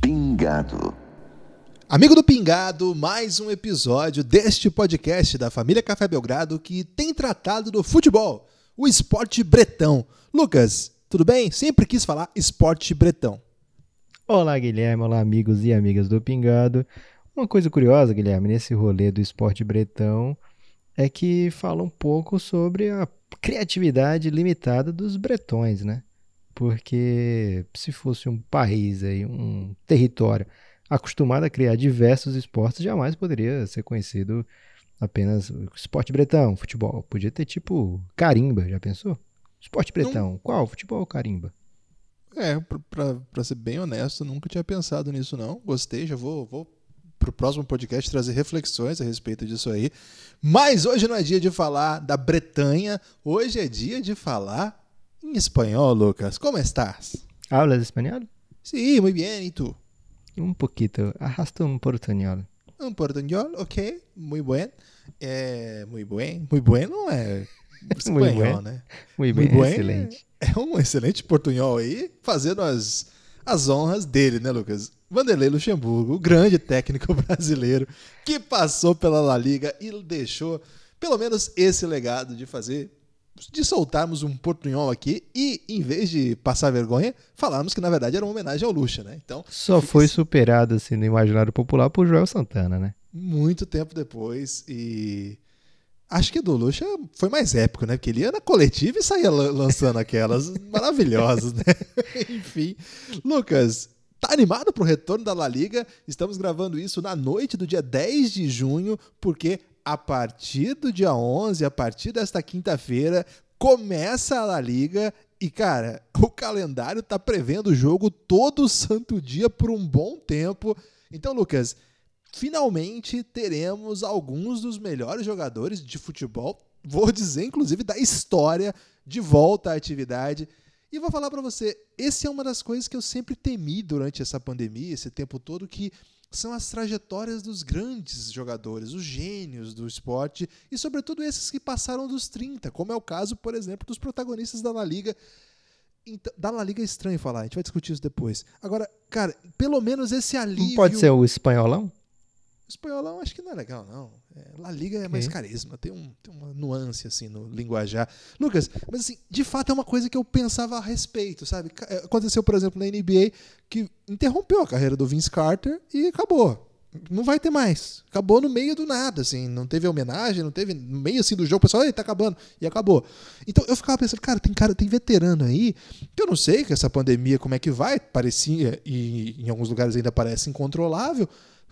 Pingado. Amigo do Pingado, mais um episódio deste podcast da família Café Belgrado que tem tratado do futebol, o esporte bretão. Lucas, tudo bem? Sempre quis falar esporte bretão. Olá, Guilherme. Olá, amigos e amigas do Pingado. Uma coisa curiosa, Guilherme, nesse rolê do esporte bretão é que fala um pouco sobre a criatividade limitada dos bretões, né? Porque se fosse um país aí, um território acostumado a criar diversos esportes, jamais poderia ser conhecido apenas esporte bretão, futebol. Podia ter tipo carimba, já pensou? Esporte bretão, Não. qual? Futebol ou carimba? É, pra, pra, ser bem honesto, nunca tinha pensado nisso não. Gostei, já vou, vou pro próximo podcast trazer reflexões a respeito disso aí. Mas hoje não é dia de falar da Bretanha, hoje é dia de falar em espanhol, Lucas. Como estás? Hablas espanhol? Sí, muy bien, ¿y tú? Un poquito, arrasta un portuñol. Un portuñol, ok, muy buen. É, muy buen, muy bueno é espanhol, né? Muy bem, muy excelente. É, é, um excelente portunhol aí, fazendo as, as honras dele, né, Lucas? Vanderlei Luxemburgo, o grande técnico brasileiro que passou pela La Liga e deixou pelo menos esse legado de fazer de soltarmos um portunhol aqui e, em vez de passar vergonha, falarmos que na verdade era uma homenagem ao Lucha, né? Então, Só foi assim, superado assim, no imaginário popular por Joel Santana, né? Muito tempo depois e acho que do Lucha foi mais épico, né? Porque ele ia na coletiva e saía lançando aquelas maravilhosas, né? Enfim, Lucas, Tá animado pro retorno da La Liga? Estamos gravando isso na noite do dia 10 de junho, porque a partir do dia 11, a partir desta quinta-feira, começa a La Liga e, cara, o calendário tá prevendo o jogo todo santo dia por um bom tempo. Então, Lucas, finalmente teremos alguns dos melhores jogadores de futebol, vou dizer inclusive da história, de volta à atividade. E vou falar para você, esse é uma das coisas que eu sempre temi durante essa pandemia, esse tempo todo que são as trajetórias dos grandes jogadores, os gênios do esporte e, sobretudo, esses que passaram dos 30, como é o caso, por exemplo, dos protagonistas da La Liga. Então, da La Liga é estranho falar, a gente vai discutir isso depois. Agora, cara, pelo menos esse alívio. Não pode ser o espanholão? Espanholão acho que não é legal, não. É, La Liga é mais carisma, tem, um, tem uma nuance assim no linguajar. Lucas, mas assim, de fato é uma coisa que eu pensava a respeito, sabe? É, aconteceu, por exemplo, na NBA que interrompeu a carreira do Vince Carter e acabou. Não vai ter mais. Acabou no meio do nada, assim. Não teve homenagem, não teve no meio assim do jogo, o pessoal, ei, tá acabando. E acabou. Então eu ficava pensando, cara, tem cara, tem veterano aí, que eu não sei que essa pandemia como é que vai, parecia, e em alguns lugares ainda parece incontrolável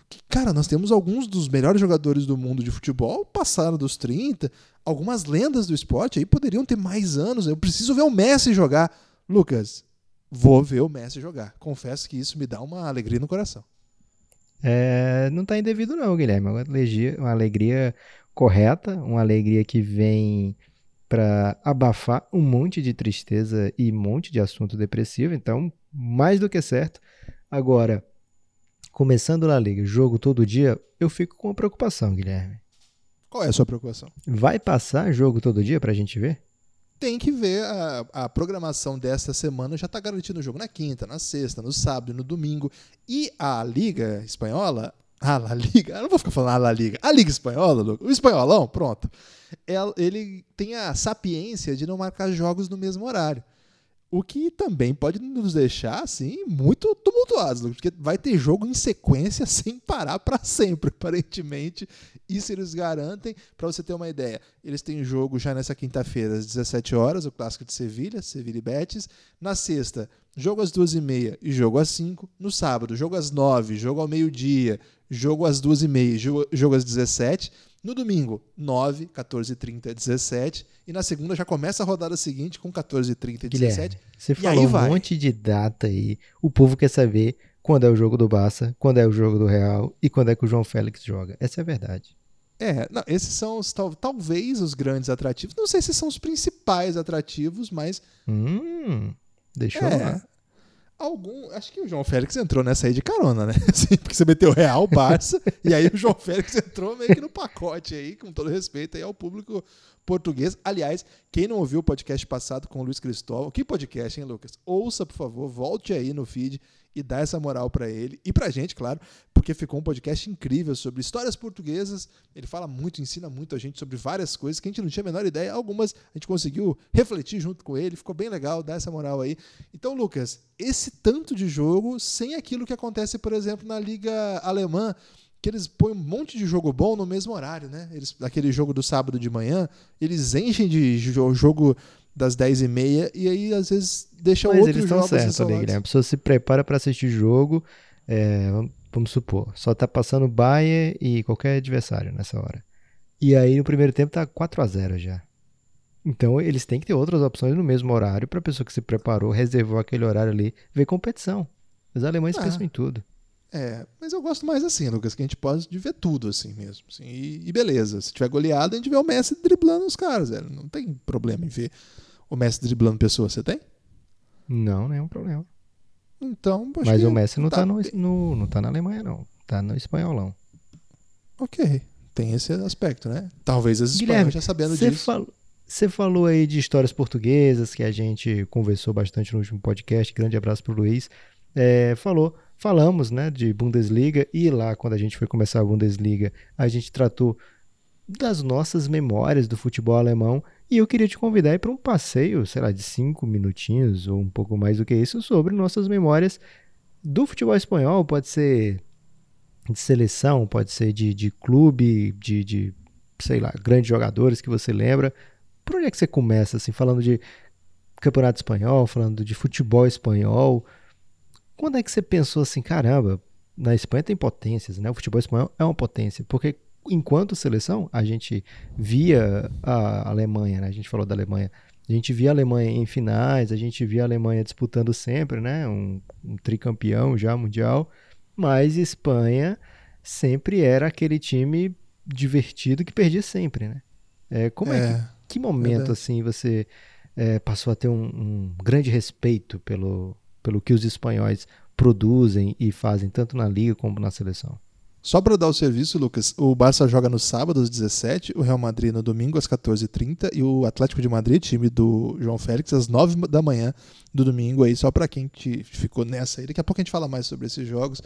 que, cara, nós temos alguns dos melhores jogadores do mundo de futebol passaram dos 30, algumas lendas do esporte aí poderiam ter mais anos. Eu preciso ver o Messi jogar. Lucas, vou ver o Messi jogar. Confesso que isso me dá uma alegria no coração. É, não está indevido não, Guilherme. Uma alegria, uma alegria correta, uma alegria que vem para abafar um monte de tristeza e um monte de assunto depressivo. Então, mais do que certo. Agora, começando na liga, jogo todo dia, eu fico com uma preocupação, Guilherme. Qual é a sua preocupação? Vai passar jogo todo dia pra gente ver? Tem que ver a, a programação desta semana, já está garantindo o jogo na quinta, na sexta, no sábado e no domingo. E a Liga Espanhola, a La Liga, eu não vou ficar falando a La Liga, a Liga Espanhola, o espanholão, pronto. Ele tem a sapiência de não marcar jogos no mesmo horário. O que também pode nos deixar assim muito tumultuados, porque vai ter jogo em sequência sem parar para sempre, aparentemente. Isso eles garantem. Para você ter uma ideia, eles têm jogo já nessa quinta-feira às 17 horas, o clássico de Sevilha, Sevilha e Betis. Na sexta, jogo às 2h30 e jogo às 5. No sábado, jogo às 9, jogo ao meio-dia, jogo às 2h30 jogo, jogo às 17. No domingo, 9, 14, 30, 17. E na segunda já começa a rodada seguinte com 14, 30 e 17. Guilherme, você falou um monte de data aí. O povo quer saber quando é o jogo do Barça, quando é o jogo do Real e quando é que o João Félix joga. Essa é a verdade. É, não, esses são os, tal, talvez os grandes atrativos. Não sei se são os principais atrativos, mas. Hum, deixou é, lá. Algum. Acho que o João Félix entrou nessa aí de carona, né? Assim, porque você meteu Real, Barça, e aí o João Félix entrou meio que no pacote aí, com todo respeito aí ao público português. Aliás, quem não ouviu o podcast passado com o Luiz Cristóvão, que podcast, hein, Lucas? Ouça, por favor, volte aí no feed e dá essa moral para ele e pra gente, claro, porque ficou um podcast incrível sobre histórias portuguesas. Ele fala muito, ensina muito a gente sobre várias coisas que a gente não tinha a menor ideia. Algumas a gente conseguiu refletir junto com ele, ficou bem legal, dá essa moral aí. Então, Lucas, esse tanto de jogo sem aquilo que acontece, por exemplo, na Liga Alemã, que eles põem um monte de jogo bom no mesmo horário, né? Eles, aquele jogo do sábado de manhã, eles enchem de jogo das 10 e meia e aí às vezes deixa Mas outros eles estão certos ali, isolados. Guilherme. A pessoa se prepara para assistir jogo, é, vamos, supor, só tá passando Bayern e qualquer adversário nessa hora. E aí no primeiro tempo tá 4 a 0 já. Então eles têm que ter outras opções no mesmo horário para a pessoa que se preparou, reservou aquele horário ali, ver competição. Os alemães Ah. pensam em tudo. É, mas eu gosto mais assim, Lucas, que a gente pode ver tudo assim mesmo. assim, e, e beleza, se tiver goleada, a gente vê o Messi driblando os caras, velho. Não tem problema em ver o Messi driblando pessoas, você tem? Não, nenhum problema. Então, Mas o Messi não tá, no, bem. no- não tá na Alemanha, não. Tá no espanholão. Ok, tem esse aspecto, né? Talvez as espanhóis já sabendo disso. você falou aí de histórias portuguesas, que a gente conversou bastante no último podcast. Grande abraço pro Luiz. É, falou, falamos, né, de Bundesliga e lá quando a gente foi começar a Bundesliga, a gente tratou das nossas memórias do futebol alemão e eu queria te convidar para um passeio, sei lá, de cinco minutinhos ou um pouco mais do que isso sobre nossas memórias do futebol espanhol. Pode ser de seleção, pode ser de, de clube, de, de sei lá, grandes jogadores que você lembra. Por onde é que você começa, assim, falando de campeonato espanhol, falando de futebol espanhol? Quando é que você pensou assim, caramba, na Espanha tem potências, né? O futebol espanhol é uma potência, porque enquanto seleção, a gente via a Alemanha, né? A gente falou da Alemanha. A gente via a Alemanha em finais, a gente via a Alemanha disputando sempre, né? Um, um tricampeão já mundial. Mas Espanha sempre era aquele time divertido que perdia sempre, né? É, como é, que, É, que momento verdade. assim você é, passou a ter um, um grande respeito pelo, pelo que os espanhóis produzem e fazem tanto na liga como na seleção? Só para dar o serviço, Lucas, o Barça joga no sábado às 17, o Real Madrid no domingo às 14h30 e o Atlético de Madrid, time do João Félix, às 9 da manhã do domingo aí, só para quem te- ficou nessa aí. Daqui a pouco a gente fala mais sobre esses jogos.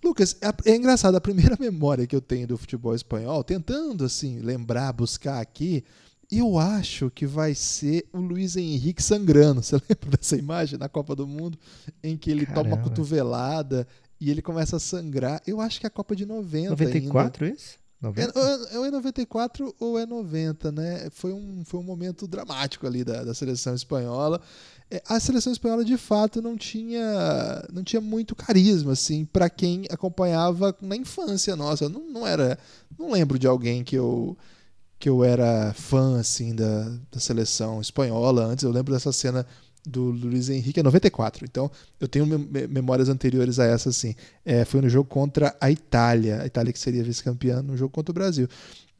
Lucas, é, é engraçado, a primeira memória que eu tenho do futebol espanhol, tentando assim lembrar, buscar aqui, eu acho que vai ser o Luiz Henrique sangrando. Você lembra dessa imagem na Copa do Mundo em que ele toma uma Caramba. cotovelada e ele começa a sangrar? Eu acho que é a Copa de 90 ainda. 94 esse? É, 90? é, ou é 94 ou é 90, né? Foi um, foi um momento dramático ali da, da seleção espanhola. É, a seleção espanhola, de fato, não tinha, não tinha muito carisma, assim, para quem acompanhava na infância nossa. Não, não era. Não lembro de alguém que eu que eu era fã assim da, da seleção espanhola antes. Eu lembro dessa cena do Luiz Henrique é 94. Então, eu tenho mem- mem- memórias anteriores a essa assim. É, foi no jogo contra a Itália, a Itália que seria vice-campeã no jogo contra o Brasil.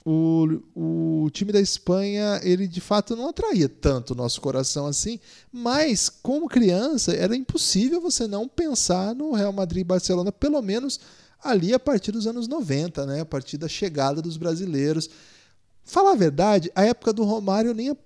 O, o time da Espanha, ele de fato não atraía tanto o nosso coração assim, mas como criança era impossível você não pensar no Real Madrid e Barcelona, pelo menos ali a partir dos anos 90, né? A partir da chegada dos brasileiros. Falar a verdade, a época do Romário nem,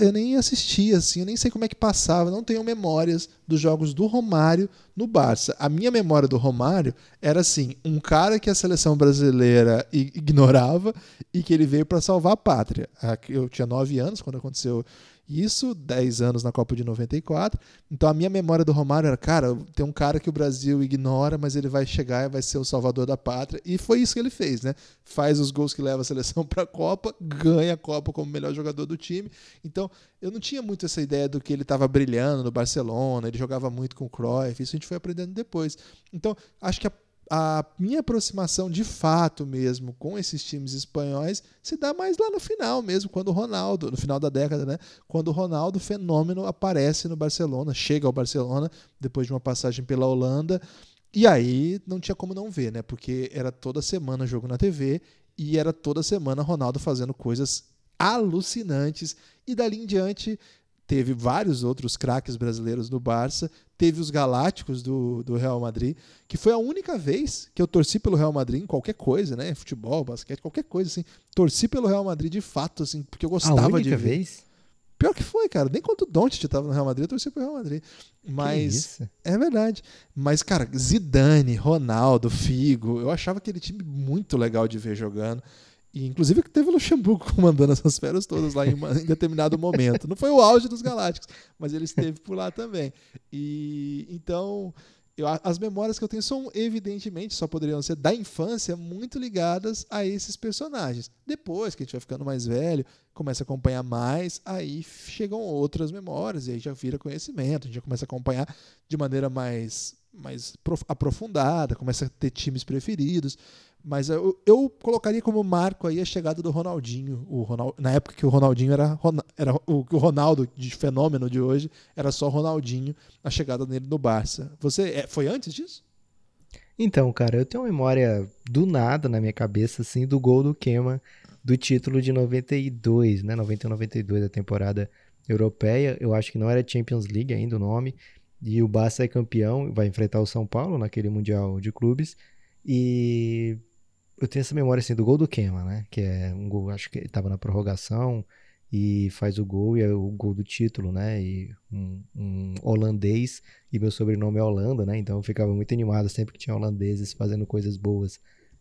eu nem assistia, assim, eu nem sei como é que passava, não tenho memórias dos jogos do Romário no Barça. A minha memória do Romário era assim, um cara que a seleção brasileira ignorava e que ele veio para salvar a pátria. Aqui Eu tinha 9 anos quando aconteceu isso, 10 anos na Copa de 94. Então a minha memória do Romário era, cara, tem um cara que o Brasil ignora, mas ele vai chegar e vai ser o salvador da pátria. E foi isso que ele fez, né? Faz os gols que leva a seleção para a Copa, ganha a Copa como melhor jogador do time. Então, eu não tinha muito essa ideia do que ele estava brilhando no Barcelona, ele jogava muito com o Cruyff, isso a gente foi aprendendo depois. Então, acho que a a minha aproximação de fato mesmo com esses times espanhóis se dá mais lá no final mesmo, quando o Ronaldo, no final da década, né? Quando o Ronaldo fenômeno aparece no Barcelona, chega ao Barcelona depois de uma passagem pela Holanda, e aí não tinha como não ver, né? Porque era toda semana jogo na TV e era toda semana Ronaldo fazendo coisas alucinantes e dali em diante teve vários outros craques brasileiros no Barça, teve os Galácticos do, do Real Madrid, que foi a única vez que eu torci pelo Real Madrid em qualquer coisa, né? Futebol, basquete, qualquer coisa assim. Torci pelo Real Madrid de fato, assim, porque eu gostava a única de vez? Pior que foi, cara. Nem quando o Doncic estava no Real Madrid, eu torci pro Real Madrid. Mas é verdade. Mas cara, Zidane, Ronaldo, Figo, eu achava aquele time muito legal de ver jogando. E, inclusive teve o Luxemburgo comandando essas feras todas lá em, uma, em, determinado momento. Não foi o auge dos Galácticos, mas ele esteve por lá também. E então eu, as memórias que eu tenho são evidentemente só poderiam ser da infância muito ligadas a esses personagens. Depois que a gente vai ficando mais velho, começa a acompanhar mais, aí chegam outras memórias e aí já vira conhecimento, a gente já começa a acompanhar de maneira mais mais aprofundada, começa a ter times preferidos. Mas eu, eu colocaria como marco aí a chegada do Ronaldinho. O Ronald, na época que o Ronaldinho era, era o, o Ronaldo de fenômeno de hoje, era só Ronaldinho, a chegada dele no Barça. Você é, foi antes disso? Então, cara, eu tenho uma memória do nada na minha cabeça, assim, do gol do Kema do título de 92, né? 91, 92 da temporada europeia. Eu acho que não era Champions League ainda o nome. E o Barça é campeão, vai enfrentar o São Paulo naquele Mundial de Clubes. E eu tenho essa memória assim do gol do Kema, né? Que é um gol, acho que ele estava na prorrogação e faz o gol e é o gol do título, né? E um, um, holandês e meu sobrenome é Holanda, né? Então eu ficava muito animado sempre que tinha holandeses fazendo coisas boas.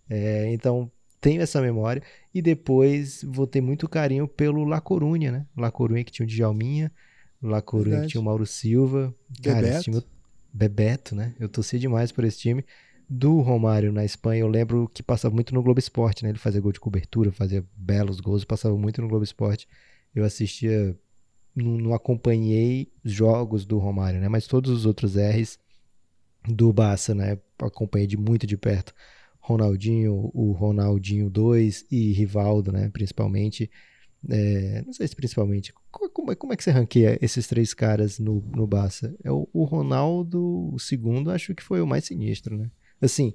É, então tenho essa memória e depois vou ter muito carinho pelo La Corunha, né? La Corunha que tinha o Djalminha, La Corunha que tinha o Mauro Silva, Cara, Bebeto. Time, Bebeto, né? Eu torci demais por esse time do Romário na Espanha, eu lembro que passava muito no Globo Esporte, né? Ele fazia gol de cobertura, fazia belos gols, passava muito no Globo Esporte. Eu assistia, não, não acompanhei jogos do Romário, né? Mas todos os outros R's do Barça, né? Acompanhei de muito de perto. Ronaldinho, o Ronaldinho 2 e Rivaldo, né? Principalmente. É, não sei se principalmente. Como, como, é que você ranqueia esses três caras no, no Barça? É o, o Ronaldo, o segundo, acho que foi o mais sinistro, né? Assim,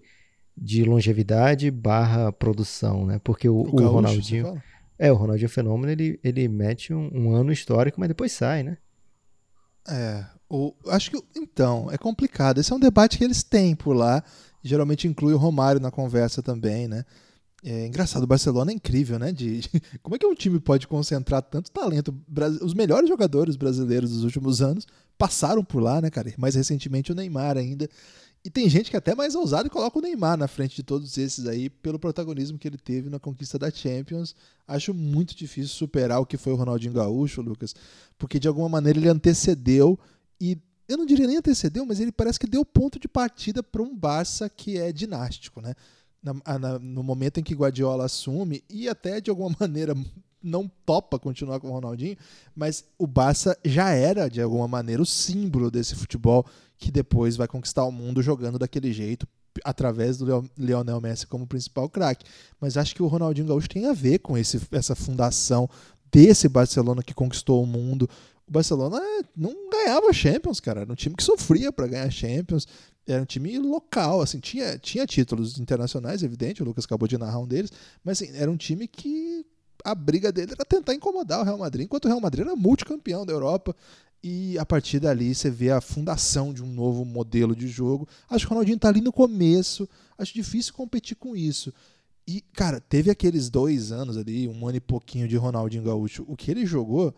de longevidade barra produção, né? Porque o, o, o Ronaldinho. É, o Ronaldinho Fenômeno, ele, ele mete um, um, ano histórico, mas depois sai, né? É. O, acho que. Então, é complicado. Esse é um debate que eles têm por lá. Geralmente inclui o Romário na conversa também, né? É engraçado, o Barcelona é incrível, né? De, de, como é que um time pode concentrar tanto talento? Os melhores jogadores brasileiros dos últimos anos passaram por lá, né, cara? Mais recentemente o Neymar ainda. E tem gente que é até mais ousado e coloca o Neymar na frente de todos esses aí, pelo protagonismo que ele teve na conquista da Champions. Acho muito difícil superar o que foi o Ronaldinho Gaúcho, Lucas, porque de alguma maneira ele antecedeu e eu não diria nem antecedeu, mas ele parece que deu ponto de partida para um Barça que é dinástico, né? Na, na, no momento em que Guardiola assume e até de alguma maneira não topa continuar com o Ronaldinho, mas o Barça já era de alguma maneira o símbolo desse futebol que depois vai conquistar o mundo jogando daquele jeito, através do Lionel Messi como principal craque. Mas acho que o Ronaldinho Gaúcho tem a ver com esse, essa fundação desse Barcelona que conquistou o mundo. O Barcelona não ganhava Champions, cara. Era um time que sofria para ganhar Champions. Era um time local, assim, tinha, tinha títulos internacionais, evidente, o Lucas acabou de narrar um deles, mas assim, era um time que a briga dele era tentar incomodar o Real Madrid, enquanto o Real Madrid era multicampeão da Europa. E a partir dali você vê a fundação de um novo modelo de jogo. Acho que o Ronaldinho está ali no começo. Acho difícil competir com isso. E, cara, teve aqueles dois anos ali, um ano e pouquinho de Ronaldinho Gaúcho. O que ele jogou,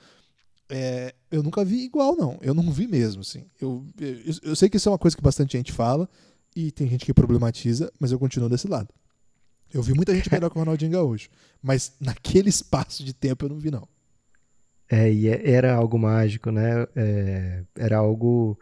é, eu nunca vi igual, não. Eu não vi mesmo, assim. Eu, eu, eu sei que isso é uma coisa que bastante gente fala e tem gente que problematiza, mas eu continuo desse lado. Eu vi muita gente melhor que o Ronaldinho Gaúcho, mas naquele espaço de tempo eu não vi, não. É, e é, era algo mágico, né? É, era algo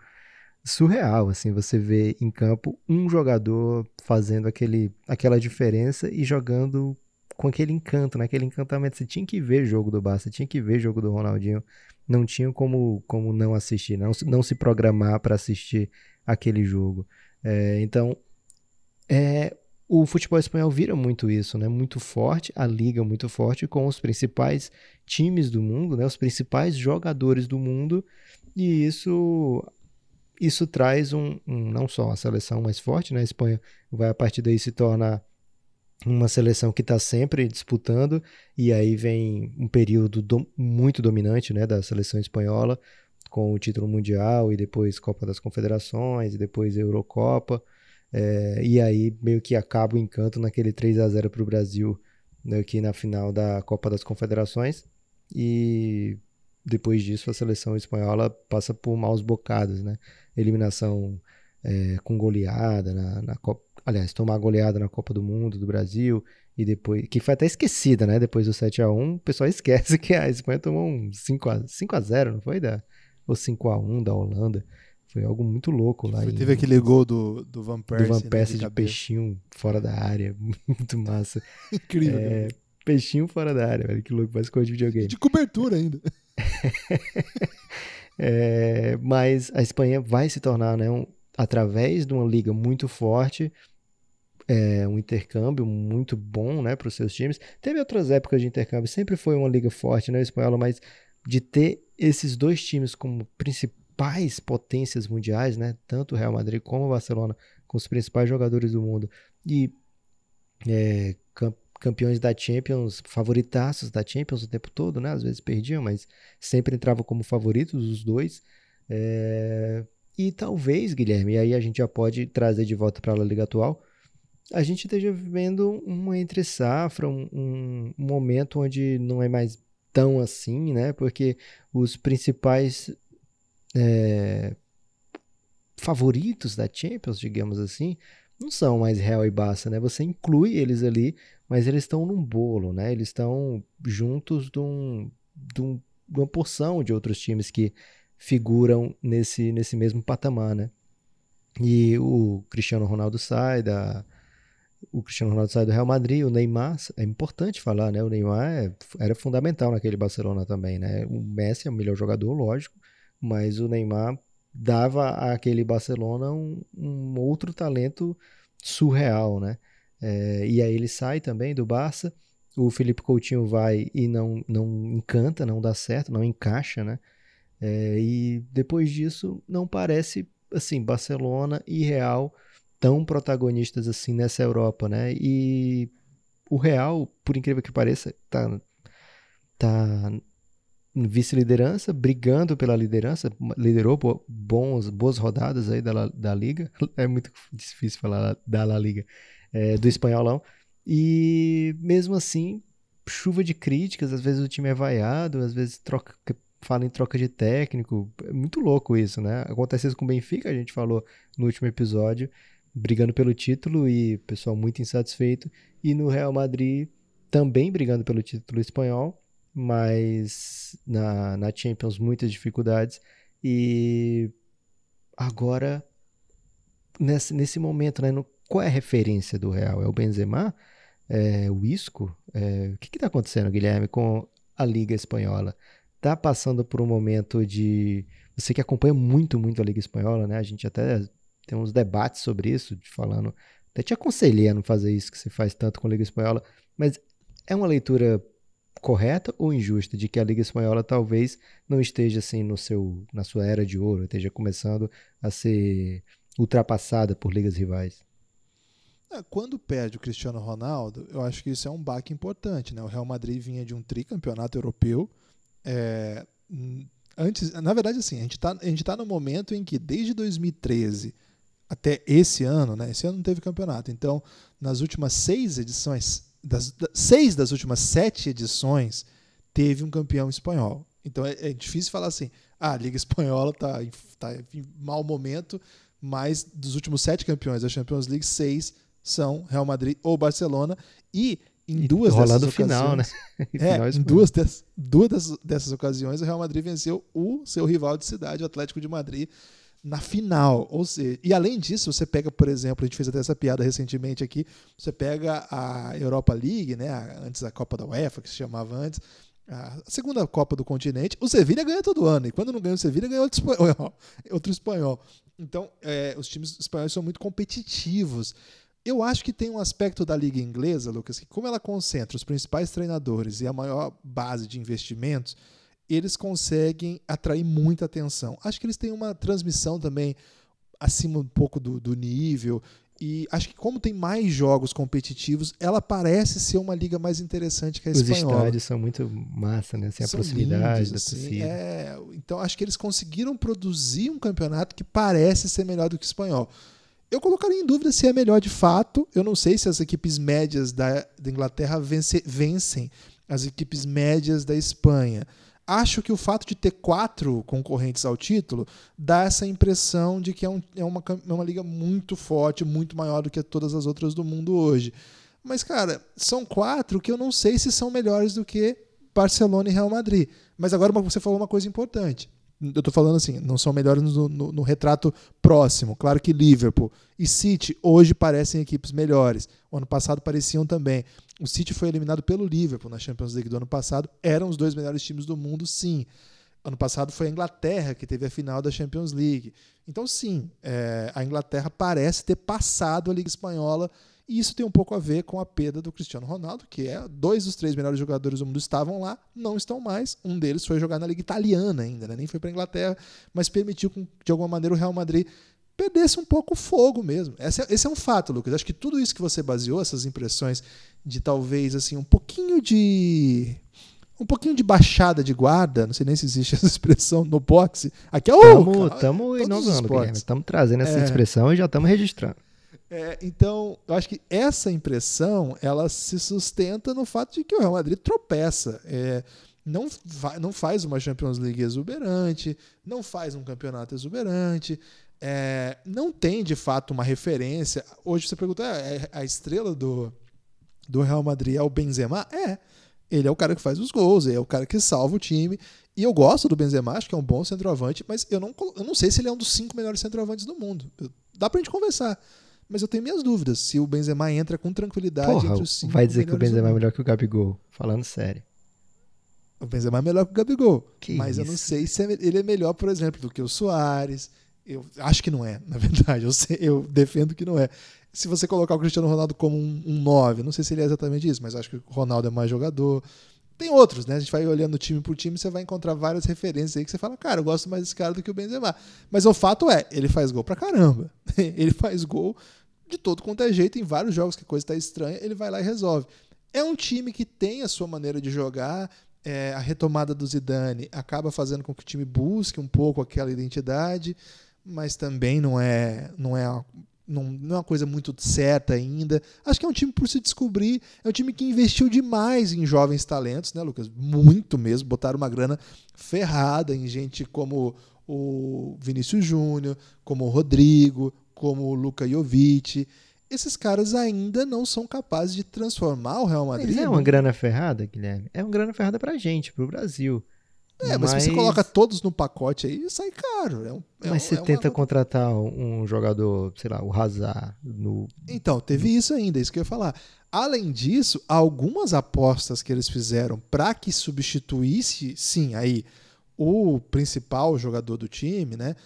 surreal, assim, você vê em campo um jogador fazendo aquele, aquela diferença e jogando com aquele encanto, né? aquele encantamento. Você tinha que ver jogo do Barça, tinha que ver jogo do Ronaldinho. Não tinha como, como não assistir, não, não se programar para assistir aquele jogo. É, então, é, o futebol espanhol vira muito isso, né? Muito forte, a liga muito forte com os principais times do mundo, né? Os principais jogadores do mundo e isso isso traz um, um não só uma seleção mais forte, né? A Espanha vai a partir daí se tornar uma seleção que está sempre disputando, e aí vem um período do, muito dominante né, da seleção espanhola, com o título mundial, e depois Copa das Confederações, e depois Eurocopa, é, e aí meio que acaba o encanto naquele 3 a 0 para o Brasil né, aqui na final da Copa das Confederações, e depois disso a seleção espanhola passa por maus bocados, né? Eliminação é, com goleada na, na Copa aliás, tomar goleada na Copa do Mundo do Brasil e depois, que foi até esquecida, né? Depois do 7 a 1 o pessoal esquece que a Espanha tomou um 5 a, 5 a 0 não foi? Da, ou 5 a 1 da Holanda. Foi algo muito louco lá. Foi, teve aquele gol do, do Van Persie. Do Van né, Persie né, de, de peixinho fora da área. Muito massa. Incrível. É, peixinho fora da área, velho. Que louco, parece coisa de videogame. De cobertura ainda. é, mas a Espanha vai se tornar, né, um, através de uma liga muito forte, é, um intercâmbio muito bom né, para os seus times. Teve outras épocas de intercâmbio, sempre foi uma liga forte, né, espanhola, mas de ter esses dois times como principais potências mundiais, né, tanto o Real Madrid como o Barcelona, com os principais jogadores do mundo, e é, campeões da Champions, favoritaços da Champions o tempo todo, né, às vezes perdiam, mas sempre entravam como favoritos os dois. É, e talvez, Guilherme, e aí a gente já pode trazer de volta para a Liga atual, a gente esteja vivendo uma entre safra, um, um, momento onde não é mais tão assim, né? Porque os principais é, favoritos da Champions, digamos assim, não são mais Real e Barça, né? Você inclui eles ali, mas eles estão num bolo, né? Eles estão juntos de, um, de, um, de uma porção de outros times que figuram nesse, nesse mesmo patamar, né? E o Cristiano Ronaldo sai da, o Cristiano Ronaldo sai do Real Madrid, o Neymar, é importante falar, né? O Neymar é, era fundamental naquele Barcelona também, né? O Messi é o melhor jogador, lógico, mas o Neymar dava àquele Barcelona um, um outro talento surreal, né? É, e aí ele sai também do Barça, o Felipe Coutinho vai e não, não encanta, não dá certo, não encaixa, né? É, e depois disso não parece assim Barcelona e Real tão protagonistas assim nessa Europa, né? E o Real, por incrível que pareça, tá, tá vice-liderança, brigando pela liderança, liderou bons, boas rodadas aí da, da Liga, é muito difícil falar da La Liga, é, do espanholão, e mesmo assim, chuva de críticas, às vezes o time é vaiado, às vezes troca, fala em troca de técnico, é muito louco isso, né? Acontece isso com o Benfica, a gente falou no último episódio, brigando pelo título e pessoal muito insatisfeito. E no Real Madrid também brigando pelo título espanhol, mas na, na Champions muitas dificuldades. E agora, nesse, nesse momento, né, no, qual é a referência do Real? É o Benzema? É o Isco? É, o que está acontecendo, Guilherme, com a Liga Espanhola? Está passando por um momento de. Você que acompanha muito, muito a Liga Espanhola, né? A gente até tem uns debates sobre isso, de falando. Até te aconselhei a não fazer isso que você faz tanto com a Liga Espanhola, mas é uma leitura correta ou injusta de que a Liga Espanhola talvez não esteja assim no seu na sua era de ouro, esteja começando a ser ultrapassada por ligas rivais? É, quando perde o Cristiano Ronaldo, eu acho que isso é um baque importante, né? O Real Madrid vinha de um tricampeonato europeu, é, antes, na verdade, assim, a gente está tá no momento em que desde 2013 até esse ano, né? Esse ano não teve campeonato. Então, nas últimas seis edições, das, seis das últimas sete edições, teve um campeão espanhol. Então é, é difícil falar assim, ah, a Liga Espanhola está tá em mau momento, mas dos últimos sete campeões da Champions League, seis são Real Madrid ou Barcelona. E em duas dessas ocasiões, final, né? é, em duas, des, duas dessas ocasiões, o Real Madrid venceu o seu rival de cidade, o Atlético de Madrid, na final. Ou seja, e além disso, você pega, por exemplo, a gente fez até essa piada recentemente aqui, você pega a Europa League, né, antes a Copa da UEFA, que se chamava antes, a segunda Copa do continente, o Sevilha ganha todo ano, e quando não ganha o Sevilha, ganha outro espanhol. Outro espanhol. Então, é, os times espanhóis são muito competitivos. Eu acho que tem um aspecto da liga inglesa, Lucas, que como ela concentra os principais treinadores e a maior base de investimentos, eles conseguem atrair muita atenção. Acho que eles têm uma transmissão também acima um pouco do, do nível E acho que como tem mais jogos competitivos, ela parece ser uma liga mais interessante que a Os espanhola. estádios são muito massa, né? Assim, a São proximidade lindos, da assim, é. então acho que eles conseguiram produzir um campeonato que parece ser melhor do que o espanhol. Eu colocaria em dúvida se é melhor de fato. Eu não sei se as equipes médias da, da Inglaterra vence- vencem as equipes médias da Espanha. Acho que o fato de ter quatro concorrentes ao título dá essa impressão de que é, um- é uma, é uma liga muito forte, muito maior do que todas as outras do mundo hoje. Mas, cara, são quatro que eu não sei se são melhores do que Barcelona e Real Madrid. Mas agora você falou uma coisa importante. Eu tô falando assim, não são melhores no, no- no retrato próximo. Claro que Liverpool e City hoje parecem equipes melhores. O ano passado pareciam também. O City foi eliminado pelo Liverpool na Champions League do ano passado. Eram os dois melhores times do mundo, sim. Ano passado foi a Inglaterra que teve a final da Champions League. Então, sim, é, a Inglaterra parece ter passado a Liga Espanhola e isso tem um pouco a ver com a perda do Cristiano Ronaldo, que é dois dos três melhores jogadores do mundo estavam lá, não estão mais. Um deles foi jogar na Liga Italiana ainda, né? nem foi para a Inglaterra, mas permitiu que, de alguma maneira, o Real Madrid perdesse um pouco o fogo mesmo. Esse é, esse é um fato, Lucas. Acho que tudo isso que você baseou, essas impressões de talvez assim um pouquinho de um pouquinho de baixada de guarda, não sei nem se existe essa expressão no boxe. Aqui é o Estamos inovando. Guilherme. Estamos trazendo essa É. expressão e já estamos registrando. É, então, eu acho que essa impressão ela se sustenta no fato de que o Real Madrid tropeça. É, não, fa- não faz uma Champions League exuberante, não faz um campeonato exuberante, é, não tem de fato uma referência. Hoje você pergunta, é, a estrela do, do Real Madrid é o Benzema? É. Ele é o cara que faz os gols, ele é o cara que salva o time. E eu gosto do Benzema, acho que é um bom centroavante, mas eu não, eu não sei se ele é um dos cinco melhores centroavantes do mundo. Eu- dá pra gente conversar. Mas eu tenho minhas dúvidas se o Benzema entra com tranquilidade Porra, entre os cinco vai dizer que o Benzema é melhor que o Gabigol. Falando sério. O Benzema é melhor que o Gabigol. Que mas eu não isso. sei se é- ele é melhor, por exemplo, do que o Soares. Eu acho que não é, na verdade. Eu, sei- eu defendo que não é. Se você colocar o Cristiano Ronaldo como um, um 9, não sei se ele é exatamente isso, mas acho que o Ronaldo é mais jogador. Tem outros, né? A gente vai olhando time por time, você vai encontrar várias referências aí que você fala, cara, eu gosto mais desse cara do que o Benzema. Mas o fato é, ele faz gol pra caramba. ele faz gol de todo quanto é jeito em vários jogos que a coisa tá estranha, ele vai lá e resolve. É um time que tem a sua maneira de jogar, é, a retomada do Zidane acaba fazendo com que o time busque um pouco aquela identidade, mas também não é, não é, não, não é uma coisa muito certa ainda. Acho que é um time por se descobrir, é um time que investiu demais em jovens talentos, né, Lucas? Muito mesmo, botaram uma grana ferrada em gente como o Vinícius Júnior, como o Rodrigo, como o Luka Jovic. Esses caras ainda não são capazes de transformar o Real Madrid. Mas é uma grana ferrada, Guilherme? É uma grana ferrada pra gente, pro Brasil. É, mas, se você coloca todos no pacote aí, sai caro. É um- é Mas um- você é uma- tenta contratar um jogador, sei lá, o Hazard, no... Então, teve isso ainda, isso que eu ia falar. Além disso, algumas apostas que eles fizeram para que substituísse, sim, aí o principal jogador do time, né?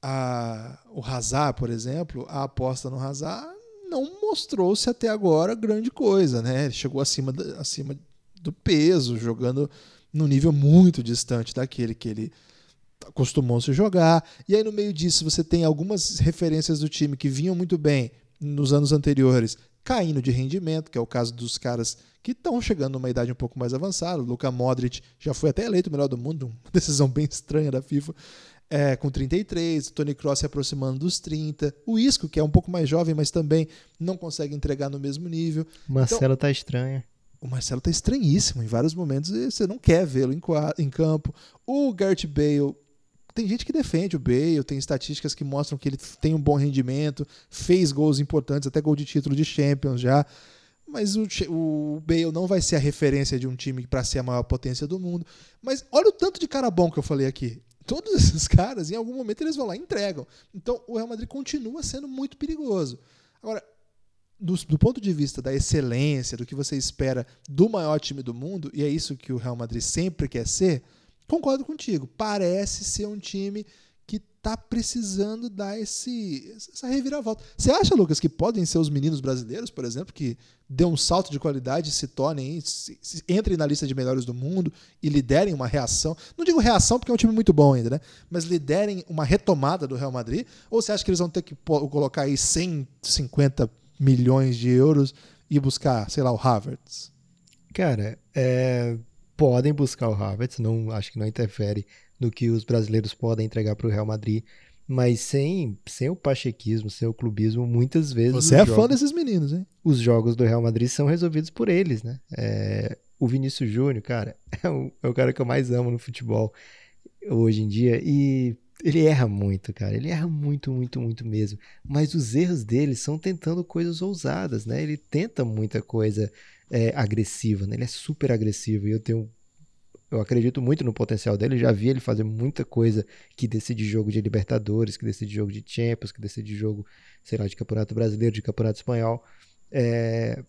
A, o Hazard, por exemplo, a aposta no Hazard não mostrou-se até agora grande coisa, né? Ele chegou acima, acima do peso, jogando num nível muito distante daquele que ele acostumou se jogar. E aí no meio disso você tem algumas referências do time que vinham muito bem nos anos anteriores, caindo de rendimento, que é o caso dos caras que estão chegando numa idade um pouco mais avançada. O Luka Modric já foi até eleito o melhor do mundo, uma decisão bem estranha da FIFA. É, com 33, o Tony Cross se aproximando dos 30, o Isco, que é um pouco mais jovem, mas também não consegue entregar no mesmo nível. O Marcelo tá estranho. O Marcelo tá estranhíssimo em vários momentos e você não quer vê-lo em, em campo. O Gareth Bale, tem gente que defende o Bale, tem estatísticas que mostram que ele tem um bom rendimento, fez gols importantes, até gol de título de Champions já. Mas o, o Bale não vai ser a referência de um time para ser a maior potência do mundo. Mas olha o tanto de cara bom que eu falei aqui. Todos esses caras, em algum momento, eles vão lá e entregam. Então o Real Madrid continua sendo muito perigoso. Agora, do, do ponto de vista da excelência, do que você espera do maior time do mundo, e é isso que o Real Madrid sempre quer ser, concordo contigo. Parece ser um time que tá precisando dar esse, essa reviravolta. Você acha, Lucas, que podem ser os meninos brasileiros, por exemplo, que dê um salto de qualidade, se tornem, se, se, entrem na lista de melhores do mundo e liderem uma reação? Não digo reação porque é um time muito bom ainda, né? Mas liderem uma retomada do Real Madrid? Ou você acha que eles vão ter que colocar aí 150 milhões de euros e buscar, sei lá, o Havertz? Cara, é, podem buscar o Havertz, não acho que não interfere no que os brasileiros podem entregar para o Real Madrid, mas sem, sem o pachequismo, sem o clubismo, muitas vezes. Você é jogos, fã desses meninos, hein? Os jogos do Real Madrid são resolvidos por eles, né? É, o Vinícius Júnior, cara, é o, é o cara que eu mais amo no futebol hoje em dia e ele erra muito, cara. Ele erra muito, muito, muito mesmo. Mas os erros dele são tentando coisas ousadas, né? Ele tenta muita coisa é, agressiva, né? Ele é super agressivo e eu tenho eu acredito muito no potencial dele. Já vi ele fazer muita coisa que decide jogo de Libertadores, que decide jogo de Champions, que decide jogo, sei lá, de Campeonato Brasileiro, de Campeonato Espanhol. É,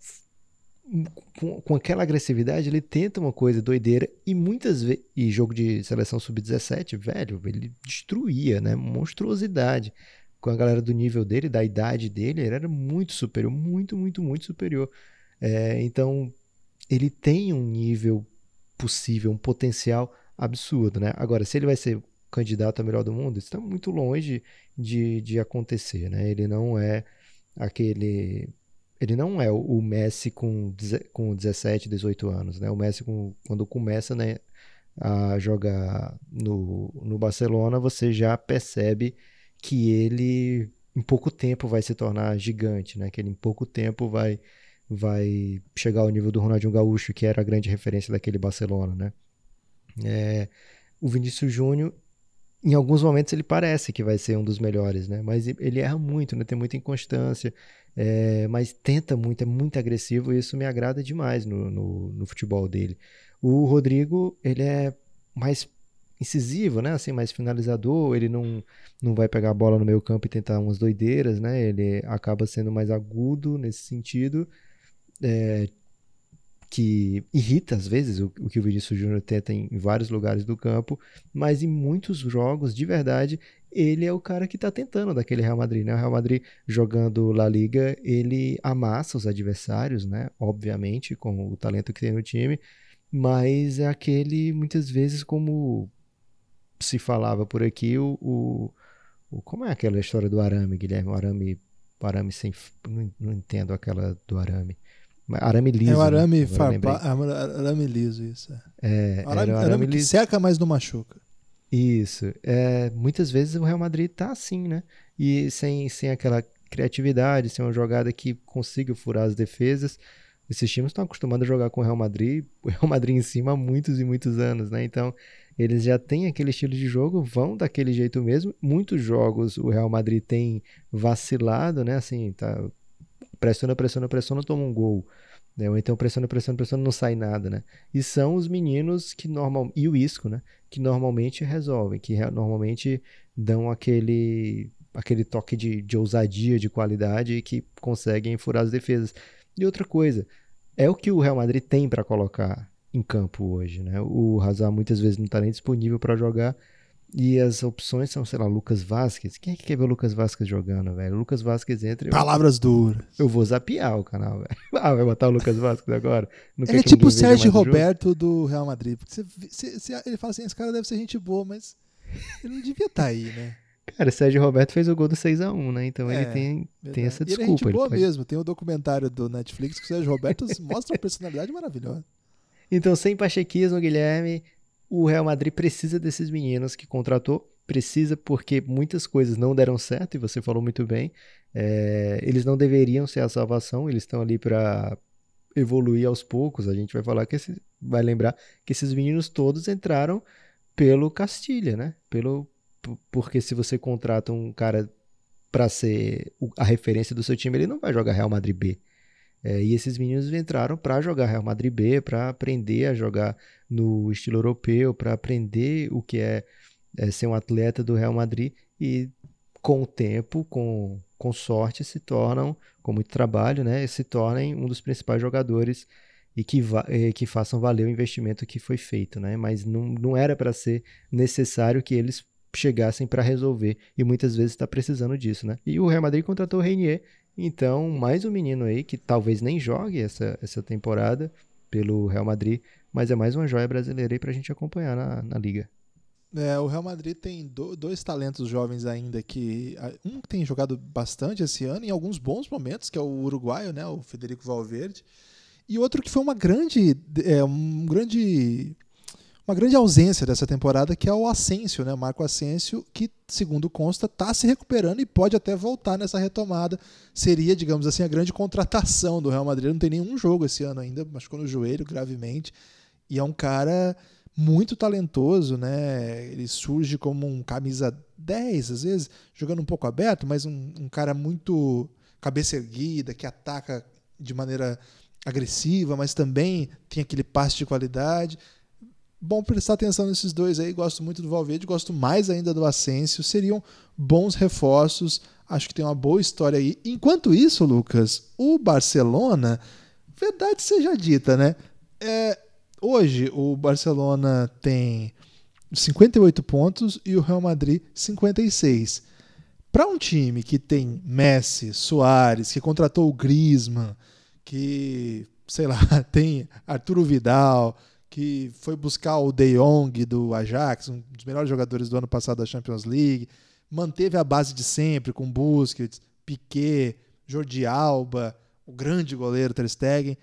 com, com, aquela agressividade, ele tenta uma coisa doideira e muitas vezes. E jogo de seleção sub-17, velho, ele destruía, né? Monstruosidade. Com a galera do nível dele, da idade dele, ele era muito superior, muito, muito, muito superior. É, então, ele tem um nível possível, um potencial absurdo, né? Agora, se ele vai ser candidato a melhor do mundo, isso está muito longe de, de acontecer, né? Ele não é aquele ele não é o Messi com, com 17, 18 anos, né? O Messi com, quando começa né, a jogar no, no Barcelona, você já percebe que ele em pouco tempo vai se tornar gigante, né? Que ele em pouco tempo vai vai chegar ao nível do Ronaldinho Gaúcho, que era a grande referência daquele Barcelona, né? É, o Vinícius Júnior, em alguns momentos ele parece que vai ser um dos melhores, né? Mas ele erra muito, né? Tem muita inconstância, é, mas tenta muito, é muito agressivo e isso me agrada demais no, no, no futebol dele. O Rodrigo, ele é mais incisivo, né? Assim, mais finalizador, ele não, não vai pegar a bola no meio campo e tentar umas doideiras, né? Ele acaba sendo mais agudo nesse sentido é, que irrita às vezes o, o que o Vinícius Júnior tenta em, em, vários lugares do campo, mas em muitos jogos, de verdade, ele é o cara que está tentando daquele Real Madrid, né? O Real Madrid jogando La Liga, ele amassa os adversários, né? Obviamente, com o talento que tem no time, mas é aquele, muitas vezes, como se falava por aqui, o, o, o como é aquela história do arame, Guilherme? O arame, arame sem... Não, não entendo aquela do arame. Arame liso. É o arame, né? farpa, arame liso, isso. É, é arame, arame, arame que seca, mas não machuca. Isso. É, muitas vezes o Real Madrid tá assim, né? E sem, sem aquela criatividade, sem uma jogada que consiga furar as defesas. Esses times estão acostumados a jogar com o Real Madrid, o Real Madrid em cima há muitos e muitos anos, né? Então, eles já têm aquele estilo de jogo, vão daquele jeito mesmo. Muitos jogos o Real Madrid tem vacilado, né? Assim, tá pressiona, pressiona, pressiona, toma um gol. Né? Ou então pressiona, pressiona, pressiona, não sai nada, né? E são os meninos que normal e o Isco, né? Que normalmente resolvem, que normalmente dão aquele aquele toque de, de ousadia, de qualidade e que conseguem furar as defesas. E outra coisa, é o que o Real Madrid tem para colocar em campo hoje, né? O Hazard muitas vezes não está nem disponível para jogar e as opções são, sei lá, Lucas Vasquez. Quem é que quer ver o Lucas Vasquez jogando, velho? Lucas Vasquez entra. Palavras eu, duras. Eu vou zapear o canal, velho. Ah, vai botar o Lucas Vasquez agora? Não ele é tipo o Sérgio Roberto do Real Madrid. Porque você, você, você, ele fala assim: esse cara deve ser gente boa, mas ele não devia estar tá aí, né? Cara, o Sérgio Roberto fez o gol do 6x1, né? Então é, ele tem, tem essa desculpa. E ele é gente boa pode... mesmo. Tem o um documentário do Netflix que o Sérgio Roberto mostra uma personalidade maravilhosa. Então, sem pachequismo, Guilherme, o Real Madrid precisa desses meninos que contratou precisa porque muitas coisas não deram certo, e você falou muito bem. É, eles não deveriam ser a salvação, eles estão ali para evoluir aos poucos. A gente vai falar que esse, vai lembrar que esses meninos todos entraram pelo Castilha, né? Pelo porque se você contrata um cara para ser a referência do seu time, ele não vai jogar Real Madrid B. É, e esses meninos entraram para jogar Real Madrid B, para aprender a jogar no estilo europeu, para aprender o que é é, ser um atleta do Real Madrid e com o tempo, com, com sorte, se tornam, com muito trabalho, né, se tornem um dos principais jogadores e que, que façam valer o investimento que foi feito, né? Mas não, não era para ser necessário que eles chegassem para resolver e muitas vezes está precisando disso, né? E o Real Madrid contratou o Reinier, então mais um menino aí que talvez nem jogue essa, essa temporada pelo Real Madrid, mas é mais uma joia brasileira aí para a gente acompanhar na, na liga. É, o Real Madrid tem do, dois talentos jovens ainda que um tem jogado bastante esse ano em alguns bons momentos, que é o uruguaio, né, o Federico Valverde, e outro que foi uma grande, é, um grande uma grande ausência dessa temporada, que é o Asensio, né? Marco Asensio, que, segundo consta, está se recuperando e pode até voltar nessa retomada. Seria, digamos assim, a grande contratação do Real Madrid. Não tem nenhum jogo esse ano ainda, machucou no joelho gravemente. E é um cara muito talentoso, né? Ele surge como um camisa 10, às vezes, jogando um pouco aberto, mas um, um cara muito cabeça erguida, que ataca de maneira agressiva, mas também tem aquele passe de qualidade bom prestar atenção nesses dois aí. Gosto muito do Valverde, gosto mais ainda do Asensio. Seriam bons reforços. Acho que tem uma boa história aí. Enquanto isso, Lucas, o Barcelona, verdade seja dita, né? É, hoje o Barcelona tem 58 pontos e o Real Madrid 56. Para um time que tem Messi, Soares, que contratou o Griezmann, que, sei lá, tem Arturo Vidal, que foi buscar o De Jong do Ajax, um dos melhores jogadores do ano passado da Champions League, manteve a base de sempre com Busquets, Piquet, Jordi Alba, o grande goleiro Ter Stegen.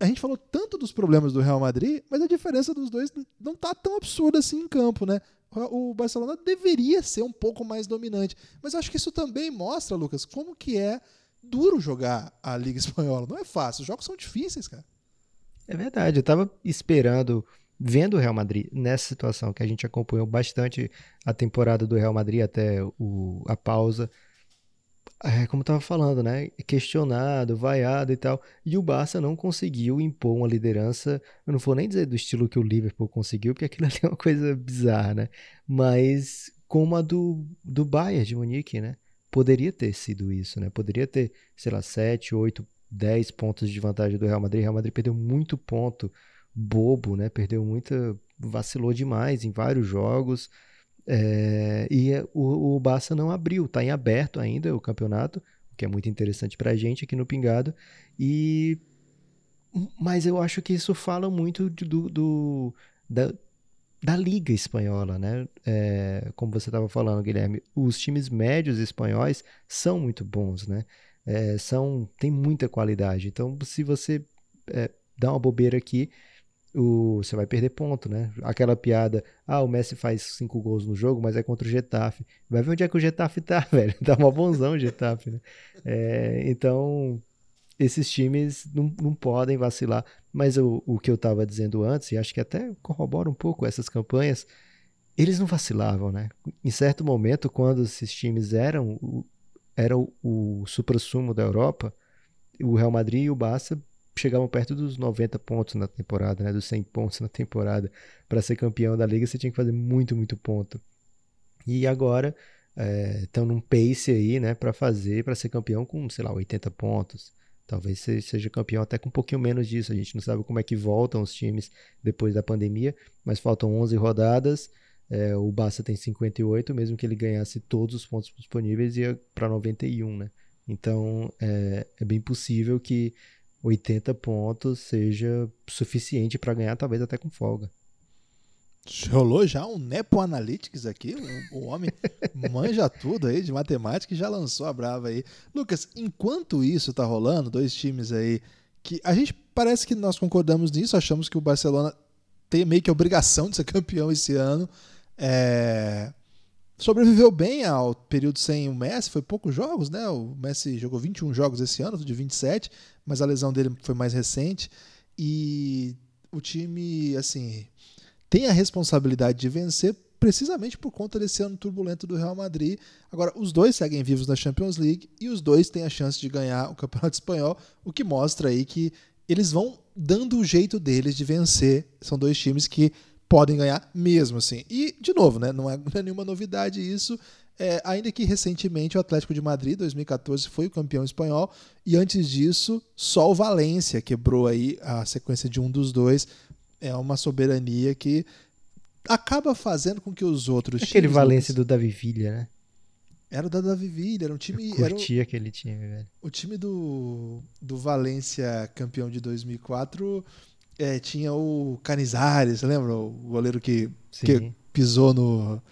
A gente falou tanto dos problemas do Real Madrid, mas a diferença dos dois não tá tão absurda assim em campo, né? O Barcelona deveria ser um pouco mais dominante, mas acho que isso também mostra, Lucas, como que é duro jogar a Liga Espanhola. Não é fácil, os jogos são difíceis, cara. É verdade, eu estava esperando, vendo o Real Madrid nessa situação, que a gente acompanhou bastante a temporada do Real Madrid até o, a pausa. É, como estava falando, né? Questionado, vaiado e tal. E o Barça não conseguiu impor uma liderança. Eu não vou nem dizer do estilo que o Liverpool conseguiu, porque aquilo ali é uma coisa bizarra, né? Mas como a do, do Bayern de Munique, né? Poderia ter sido isso, né? Poderia ter, sei lá, 7, 8 10 pontos de vantagem do Real Madrid. O Real Madrid perdeu muito ponto bobo, né? Perdeu muita. vacilou demais em vários jogos. É, e o, o Barça não abriu, está em aberto ainda o campeonato, o que é muito interessante para a gente aqui no Pingado. E mas eu acho que isso fala muito do, do da, da liga espanhola, né? É, como você estava falando, Guilherme, os times médios espanhóis são muito bons, né? é, são tem muita qualidade. Então, se você é, dá uma bobeira aqui, o, você vai perder ponto, né? Aquela piada, ah, o Messi faz cinco gols no jogo, mas é contra o Getafe. Vai ver onde é que o Getafe tá, velho. Tá uma bonzão o Getafe, né? É, então, esses times não, não podem vacilar. Mas o, o que eu estava dizendo antes, e acho que até corrobora um pouco essas campanhas, eles não vacilavam, né? Em certo momento, quando esses times eram era o, o da Europa, o Real Madrid e o Barça chegavam perto dos 90 pontos na temporada, né, dos 100 pontos na temporada. Para ser campeão da liga, você tinha que fazer muito, muito ponto. E agora estão é, num pace aí, né, para fazer, para ser campeão com, sei lá, 80 pontos. Talvez seja campeão até com um pouquinho menos disso. A gente não sabe como é que voltam os times depois da pandemia, mas faltam 11 rodadas. É, o Barça tem 58, mesmo que ele ganhasse todos os pontos disponíveis, ia para 91, né? Então é, é, bem possível que 80 pontos seja suficiente para ganhar, talvez até com folga. Rolou já um Nepo Analytics aqui, o, o homem manja tudo aí de matemática e já lançou a brava aí. Lucas, enquanto isso tá rolando, dois times aí que a gente parece que nós concordamos nisso, achamos que o Barcelona tem meio que a obrigação de ser campeão esse ano. É, sobreviveu bem ao período sem o Messi, foi poucos jogos, né? O Messi jogou 21 jogos esse ano, de 27, mas a lesão dele foi mais recente. E o time, assim, tem a responsabilidade de vencer precisamente por conta desse ano turbulento do Real Madrid. Agora, os dois seguem vivos na Champions League e os dois têm a chance de ganhar o Campeonato Espanhol, o que mostra aí que eles vão dando o jeito deles de vencer. São dois times que podem ganhar mesmo assim. E, de novo, né, não, é, não é nenhuma novidade isso. É, ainda que recentemente o Atlético de Madrid, 2014, foi o campeão espanhol, e antes disso, só o Valência quebrou aí a sequência de um dos dois. É uma soberania que acaba fazendo com que os outros Aquele times, Valência do Davi Villa, né? Era o da Davi Villa, era um time. Eu Era o, curti aquele time, velho. o time do, do Valência campeão de 2004 é, tinha o Canizares, lembra? O goleiro que, Sim. que pisou no,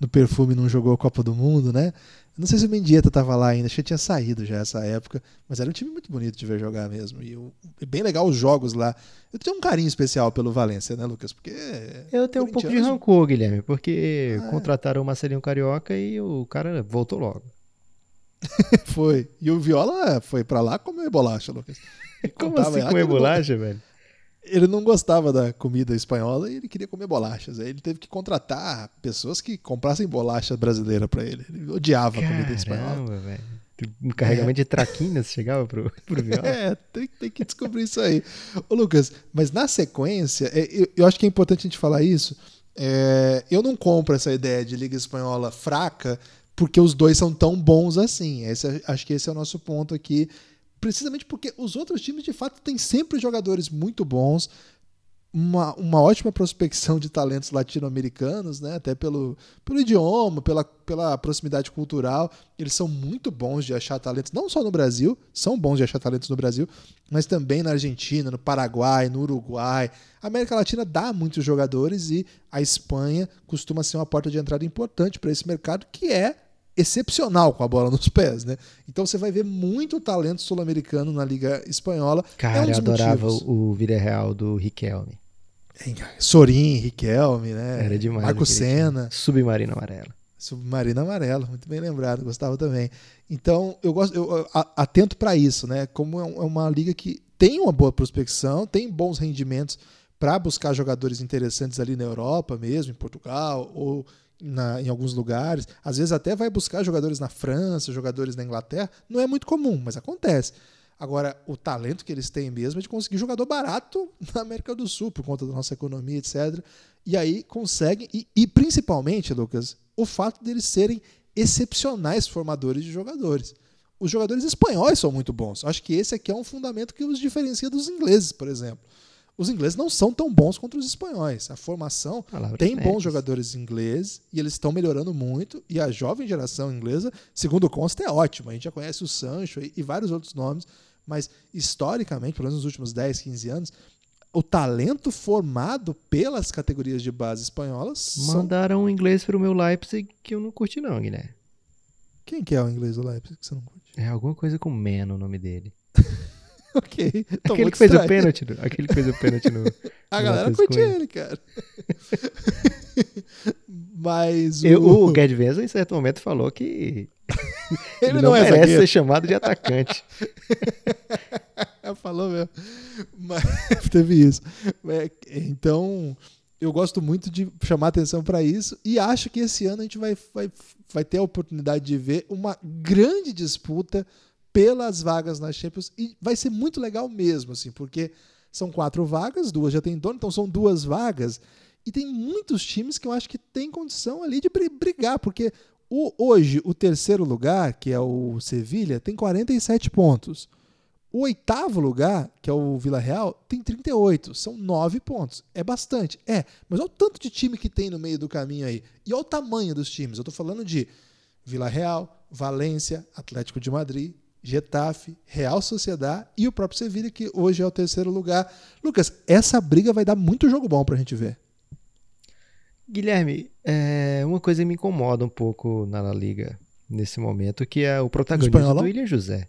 no perfume e não jogou a Copa do Mundo, né? Não sei se o Mendieta tava lá ainda, acho que tinha saído já essa época, mas era um time muito bonito de ver jogar mesmo. E o- é bem legal os jogos lá. Eu tenho um carinho especial pelo Valência, né, Lucas? Porque. Eu tenho um pouco de corintianos- rancor, Guilherme, porque Ah, é. contrataram o Marcelinho Carioca e o cara voltou logo. Foi. E o Viola foi pra lá comer bolacha, Lucas. Como assim lá comer bolacha, velho? Ele não gostava da comida espanhola e ele queria comer bolachas. Aí ele teve que contratar pessoas que comprassem bolacha brasileira pra ele. Ele odiava a comida espanhola. Caramba, velho. Um carregamento de traquinas chegava pro, pro Viola. É, tem, tem que descobrir isso aí. Ô, Lucas, mas na sequência, é, eu, eu acho que é importante a gente falar isso. É, eu não compro essa ideia de Liga Espanhola fraca porque os dois são tão bons assim. Esse é- acho que esse é o nosso ponto aqui. Precisamente porque os outros times, de fato, têm sempre jogadores muito bons, uma, uma ótima prospecção de talentos latino-americanos, né? até pelo, pelo idioma, pela, pela proximidade cultural. Eles são muito bons de achar talentos, não só no Brasil, são bons de achar talentos no Brasil, mas também na Argentina, no Paraguai, no Uruguai. A América Latina dá muitos jogadores e a Espanha costuma ser uma porta de entrada importante para esse mercado que é excepcional com a bola nos pés, né? Então você vai ver muito talento sul-americano na Liga Espanhola. Cara, é um eu adorava motivos. o, Villarreal do Riquelme. Sorin, Riquelme, né? Era demais. Marco. Senna. Submarino Amarelo. Submarino Amarelo, muito bem lembrado, gostava também. Então, eu gosto, eu, atento para isso, né? Como é é uma liga que tem uma boa prospecção, tem bons rendimentos para buscar jogadores interessantes ali na Europa mesmo, em Portugal ou na- em alguns lugares. Às vezes até vai buscar jogadores na França, jogadores na Inglaterra. Não é muito comum, mas acontece. Agora, o talento que eles têm mesmo é de conseguir jogador barato na América do Sul, por conta da nossa economia, etc. E aí conseguem, e, e principalmente, Lucas, o fato deles serem excepcionais formadores de jogadores. Os jogadores espanhóis são muito bons. Acho que esse aqui é um fundamento que os diferencia dos ingleses, por exemplo. Os ingleses não são tão bons contra os espanhóis. A formação tem bons jogadores ingleses e eles estão melhorando muito. E a jovem geração inglesa, segundo consta, é ótima. A gente já conhece o Sancho e, e vários outros nomes, mas historicamente, pelo menos nos últimos 10, 15 anos, o talento formado pelas categorias de base espanholas são... Mandaram um inglês pro meu Leipzig que eu não curti não, Guilherme. Quem que é o inglês do Leipzig que você não curte? É alguma coisa com Man o nome dele. ok. tô aquele que fez o pênalti. Aquele que fez o pênalti no. A no galera curte ele, cara. Mas o... Eu, o Gerd Wenzel, em certo momento, falou que ele não, não, é merece zagueiro. ser chamado de atacante. Falou mesmo. Mas teve isso. É, Então, eu gosto muito de chamar atenção para isso e acho que esse ano a gente vai, vai, vai ter a oportunidade de ver uma grande disputa pelas vagas na Champions e vai ser muito legal mesmo, assim, porque são quatro vagas, duas já tem dono, então são duas vagas e tem muitos times que eu acho que tem condição ali de bri- brigar, porque o, hoje o terceiro lugar, que é o Sevilha, tem 47 pontos. O oitavo lugar, que é o Vila Real, tem 38. São nove pontos. É bastante. É, mas olha o tanto de time que tem no meio do caminho aí. E olha o tamanho dos times. Eu tô falando de Vila Real, Valência, Atlético de Madrid, Getafe, Real Sociedade e o próprio Sevilha, que hoje é o terceiro lugar. Lucas, essa briga vai dar muito jogo bom pra gente ver. Guilherme, é, uma coisa me incomoda um pouco na La Liga nesse momento, que é o protagonismo espanholão? do William José.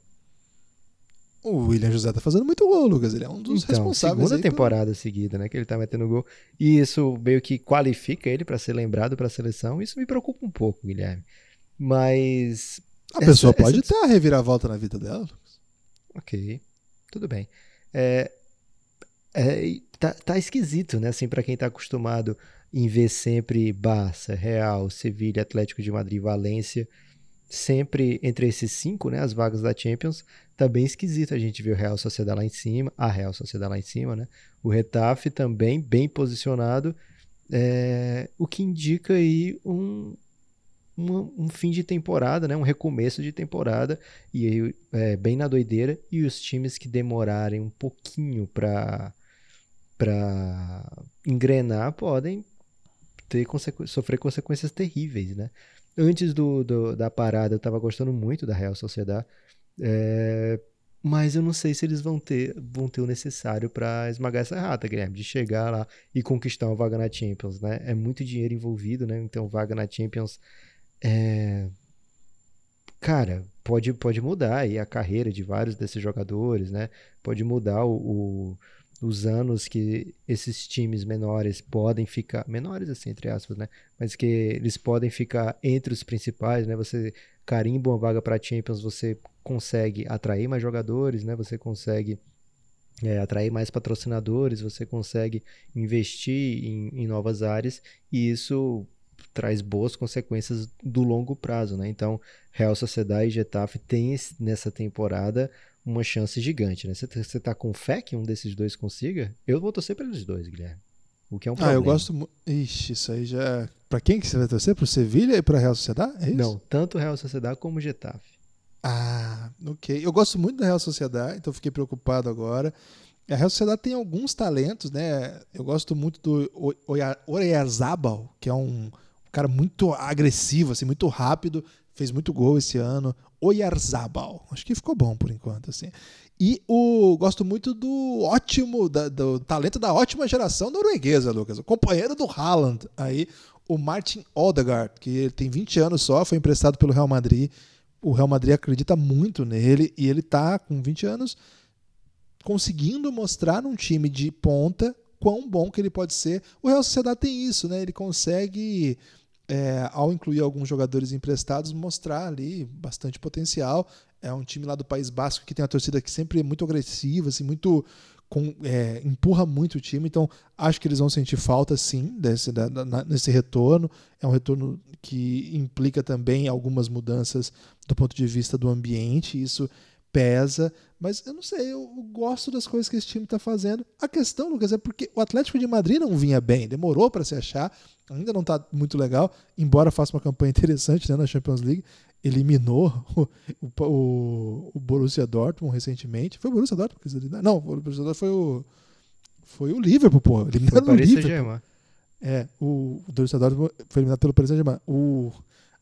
O William José tá fazendo muito gol, Lucas. Ele é um dos Então, responsáveis. segunda temporada seguida, né, que ele tá metendo gol. E isso meio que qualifica ele para ser lembrado para a seleção. Isso me preocupa um pouco, Guilherme. Mas A pessoa essa- pode essa- ter a reviravolta na vida dela. Ok, tudo bem. É, é, tá, tá esquisito, né? Assim, para quem tá acostumado em ver sempre Barça, Real, Sevilha, Atlético de Madrid, Valência, sempre entre esses cinco, né? As vagas da Champions, tá bem esquisito a gente ver o Real Sociedade lá em cima, a Real Sociedade lá em cima, né? O Retafe também bem posicionado, é, o que indica aí um, uma- um fim de temporada, né? Um recomeço de temporada e aí, é, bem na doideira e os times que demorarem um pouquinho para para engrenar podem ter consequ... sofrer consequências terríveis, né? Antes do, do da parada, eu estava gostando muito da Real Sociedade, é... mas eu não sei se eles vão ter, vão ter o necessário para esmagar essa rata, Guilherme, de chegar lá e conquistar uma vaga na Champions, né? É muito dinheiro envolvido, né? Então, vaga na Champions é cara, pode, pode mudar aí a carreira de vários desses jogadores, né? Pode mudar o, o, os anos que esses times menores podem ficar, menores assim, entre aspas, né? Mas que eles podem ficar entre os principais, né? Você carimba uma vaga para Champions, você consegue atrair mais jogadores, né? Você consegue é, atrair mais patrocinadores, você consegue investir em, em novas áreas e isso traz boas consequências do longo prazo, né? Então, Real Sociedade e Getafe têm nessa temporada uma chance gigante, né? Você tá, tá com fé que um desses dois consiga? Eu vou torcer para eles dois, Guilherme. O que é um problema. Ah, eu gosto. Ixi, isso aí já. Para quem que você vai torcer? Para o Sevilha e para Real Sociedade? É isso? Não, tanto Real Sociedade como Getafe. Ah, ok. Eu gosto muito da Real Sociedade, então fiquei preocupado agora. A Real Sociedade tem alguns talentos, né? Eu gosto muito do Oyarzabal, que é um cara muito agressivo, assim, muito rápido, fez muito gol esse ano. Oyarzabal, acho que ficou bom por enquanto, assim. E o gosto muito do ótimo, da, do talento da ótima geração norueguesa, Lucas. O companheiro do Haaland, aí, o Martin Odegaard, que tem 20 anos só, foi emprestado pelo Real Madrid. O Real Madrid acredita muito nele e ele tá com 20 anos conseguindo mostrar num time de ponta quão bom que ele pode ser. O Real Sociedade tem isso, né? Ele consegue, é, ao incluir alguns jogadores emprestados, mostrar ali bastante potencial. É um time lá do País Basco que tem uma torcida que sempre é muito agressiva, assim, muito com, é, empurra muito o time, então acho que eles vão sentir falta sim desse, da, da, nesse retorno. É um retorno que implica também algumas mudanças do ponto de vista do ambiente, isso pesa, mas eu não sei, eu, gosto das coisas que esse time está fazendo. A questão, Lucas, é porque o Atlético de Madrid não vinha bem, demorou para se achar, ainda não está muito legal, embora faça uma campanha interessante né, na Champions League. Eliminou o, o, o Borussia Dortmund recentemente. Foi o Borussia Dortmund? Não, o Borussia Dortmund foi o, foi o Liverpool, pô. Eliminaram o Liverpool. É, o, o Borussia Dortmund foi eliminado pelo Paris Saint-Germain. O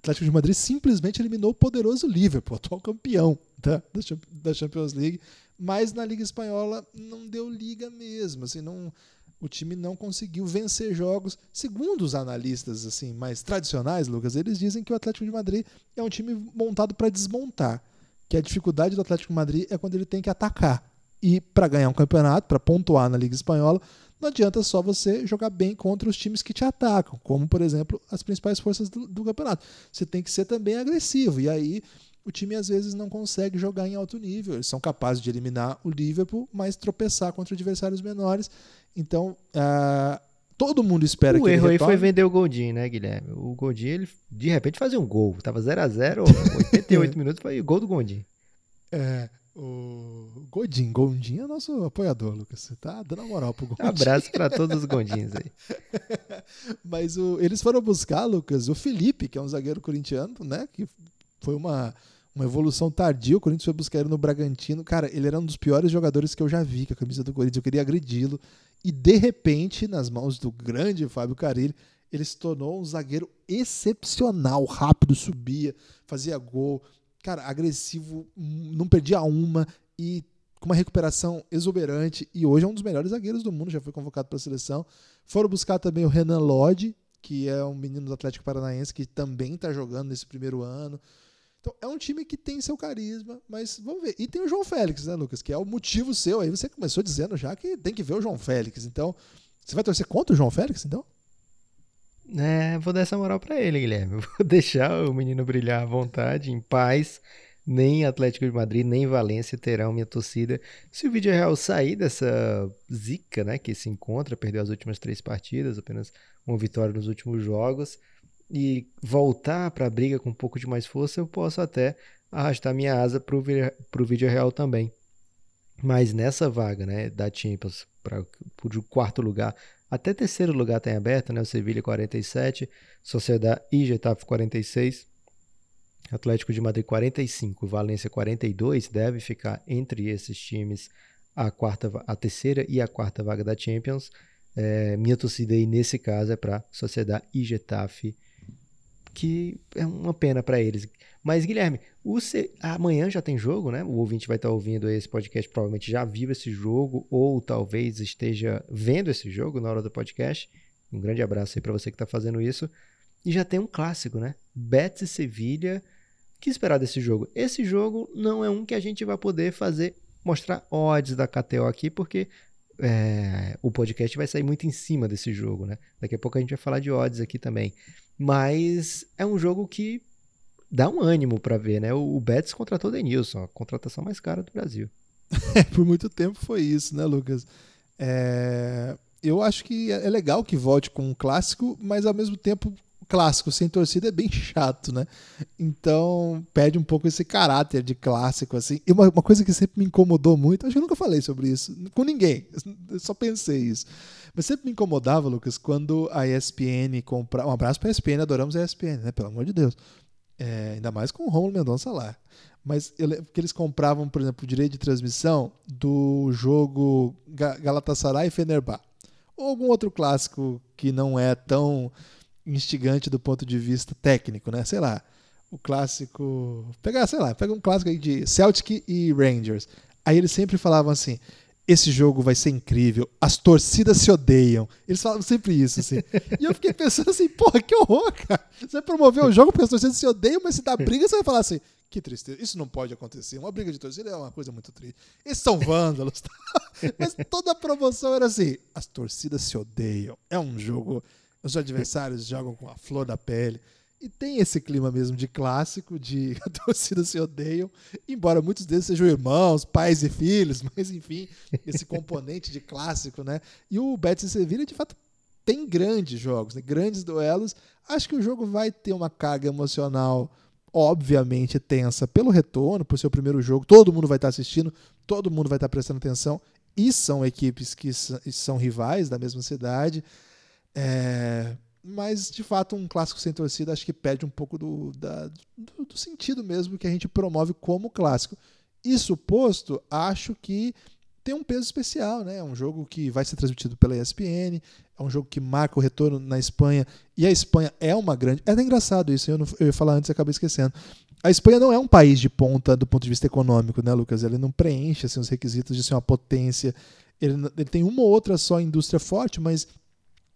Atlético de Madrid simplesmente eliminou o poderoso Liverpool, atual campeão da, da Champions League, mas na Liga Espanhola não deu liga mesmo, assim, não, o time não conseguiu vencer jogos. Segundo os analistas assim mais tradicionais, Lucas, eles dizem que o Atlético de Madrid é um time montado para desmontar, que a dificuldade do Atlético de Madrid é quando ele tem que atacar. E para ganhar um campeonato, para pontuar na Liga Espanhola, não adianta só você jogar bem contra os times que te atacam, como, por exemplo, as principais forças do, do campeonato. Você tem que ser também agressivo. E aí o time às vezes não consegue jogar em alto nível. Eles são capazes de eliminar o Liverpool, mas tropeçar contra adversários menores. Então, uh, todo mundo espera o que erro ele aí foi vender o Goldin, né, Guilherme? O Goldin, ele de repente fazia um gol. Tava 0 a 0 88 minutos, foi o gol do Goldin. É, o Godin, Gondim é nosso apoiador, Lucas. Você tá dando a moral pro Gondim. Abraço para todos os Gondins aí. Mas o, eles foram buscar, Lucas, o Felipe, que é um zagueiro corintiano, né? Que foi uma, uma evolução tardia. O Corinthians foi buscar ele no Bragantino. Cara, ele era um dos piores jogadores que eu já vi com a camisa do Corinthians. Eu queria agredi-lo. E de repente, nas mãos do grande Fábio Carilli, ele se tornou um zagueiro excepcional, rápido, subia, fazia gol, cara, agressivo, não perdia uma e com uma recuperação exuberante. E hoje é um dos melhores zagueiros do mundo, já foi convocado para a seleção. Foram buscar também o Renan Lodge, que é um menino do Atlético Paranaense que também está jogando nesse primeiro ano. Então é um time que tem seu carisma, mas vamos ver. E tem o João Félix, né, Lucas? Que é o motivo seu. Aí você começou dizendo já que tem que ver o João Félix. Então, você vai torcer contra o João Félix, então? É, vou dar essa moral para ele, Guilherme. Vou deixar o menino brilhar à vontade, em paz. Nem Atlético de Madrid, nem Valência terão minha torcida. Se o vídeo real sair dessa zica, né, que se encontra, perdeu as últimas três partidas, apenas uma vitória nos últimos jogos, e voltar para a briga com um pouco de mais força, eu posso até arrastar minha asa para o vídeo real também. Mas nessa vaga, né, da Champions para o quarto lugar, até terceiro lugar tem aberto, né? O Sevilha 47, Sociedade e Getafe 46, Atlético de Madrid 45, Valência 42, deve ficar entre esses times a quarta, a terceira e a quarta vaga da Champions. É, minha torcida aí nesse caso é para Sociedade e Getafe, que é uma pena para eles. Mas, Guilherme, C... amanhã já tem jogo, né? O ouvinte vai estar ouvindo esse podcast, provavelmente já viu esse jogo, ou talvez esteja vendo esse jogo na hora do podcast. Um grande abraço aí para você que está fazendo isso. E já tem um clássico, né? Betis e Sevilha. Que esperar desse jogo? Esse jogo não é um que a gente vai poder fazer, mostrar odds da KTO aqui, porque é, o podcast vai sair muito em cima desse jogo, né? Daqui a pouco a gente vai falar de odds aqui também. Mas é um jogo que dá um ânimo para ver, né? O, o Betis contratou o Denilson, a contratação mais cara do Brasil. Por muito tempo foi isso, né, Lucas? É... Eu acho que é legal que volte com um clássico, mas ao mesmo tempo clássico sem torcida é bem chato, né? Então perde um pouco esse caráter de clássico, assim. E uma, uma coisa que sempre me incomodou muito, acho que eu nunca falei sobre isso com ninguém, eu só pensei isso. Mas sempre me incomodava, Lucas, quando a ESPN comprava. Um abraço para a ESPN, adoramos a ESPN, né? Pelo amor de Deus. É, ainda mais com o Romulo Mendonça lá. Mas eu que eles compravam, por exemplo, o direito de transmissão do jogo Galatasaray e Fenerbahçe. Ou algum outro clássico que não é tão instigante do ponto de vista técnico, né? Sei lá, o clássico. Pegar, sei lá, pega um clássico aí de Celtic e Rangers. Aí eles sempre falavam assim: esse jogo vai ser incrível, as torcidas se odeiam. Eles falavam sempre isso, assim. e eu fiquei pensando assim, porra, que horror, cara. Você vai promover o jogo porque as torcidas se odeiam, mas se dá briga, você vai falar assim, que tristeza, isso não pode acontecer. Uma briga de torcida é uma coisa muito triste. Eles são vândalos. mas toda a promoção era assim, as torcidas se odeiam. É um jogo, os adversários jogam com a flor da pele. E tem esse clima mesmo de clássico, de a torcida se odeiam, embora muitos deles sejam irmãos, pais e filhos, mas enfim, esse componente de clássico, né? E o Betis e Sevilla, de fato, tem grandes jogos, né? grandes duelos. Acho que o jogo vai ter uma carga emocional, obviamente, tensa pelo retorno, por ser o primeiro jogo. Todo mundo vai estar assistindo, todo mundo vai estar prestando atenção. E são equipes que são rivais da mesma cidade. É, mas de fato um clássico sem torcida acho que perde um pouco do, da, do, do, sentido mesmo que a gente promove como clássico. Isso posto, acho que tem um peso especial, né? É um jogo que vai ser transmitido pela ESPN, é um jogo que marca o retorno na Espanha, e a Espanha é uma grande. É até engraçado isso, eu, não, eu ia falar antes e acabei esquecendo. A Espanha não é um país de ponta do ponto de vista econômico, né, Lucas? Ele não preenche assim, os requisitos de ser uma potência. Ele, ele tem uma ou outra só indústria forte, mas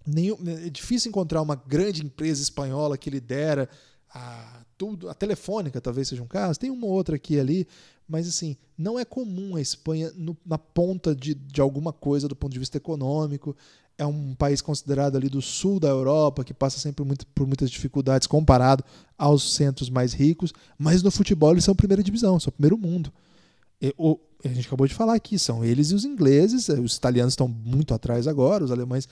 nenhum, é difícil encontrar uma grande empresa espanhola que lidera a tudo, a telefônica talvez seja um caso, tem uma outra aqui ali, mas assim, não é comum a Espanha no, na ponta de, de alguma coisa do ponto de vista econômico. É um país considerado ali do sul da Europa, que passa sempre muito, por muitas dificuldades comparado aos centros mais ricos, mas no futebol eles são primeira divisão, são primeiro mundo. E, o, a gente acabou de falar aqui, são eles e os ingleses, os italianos estão muito atrás agora, os alemães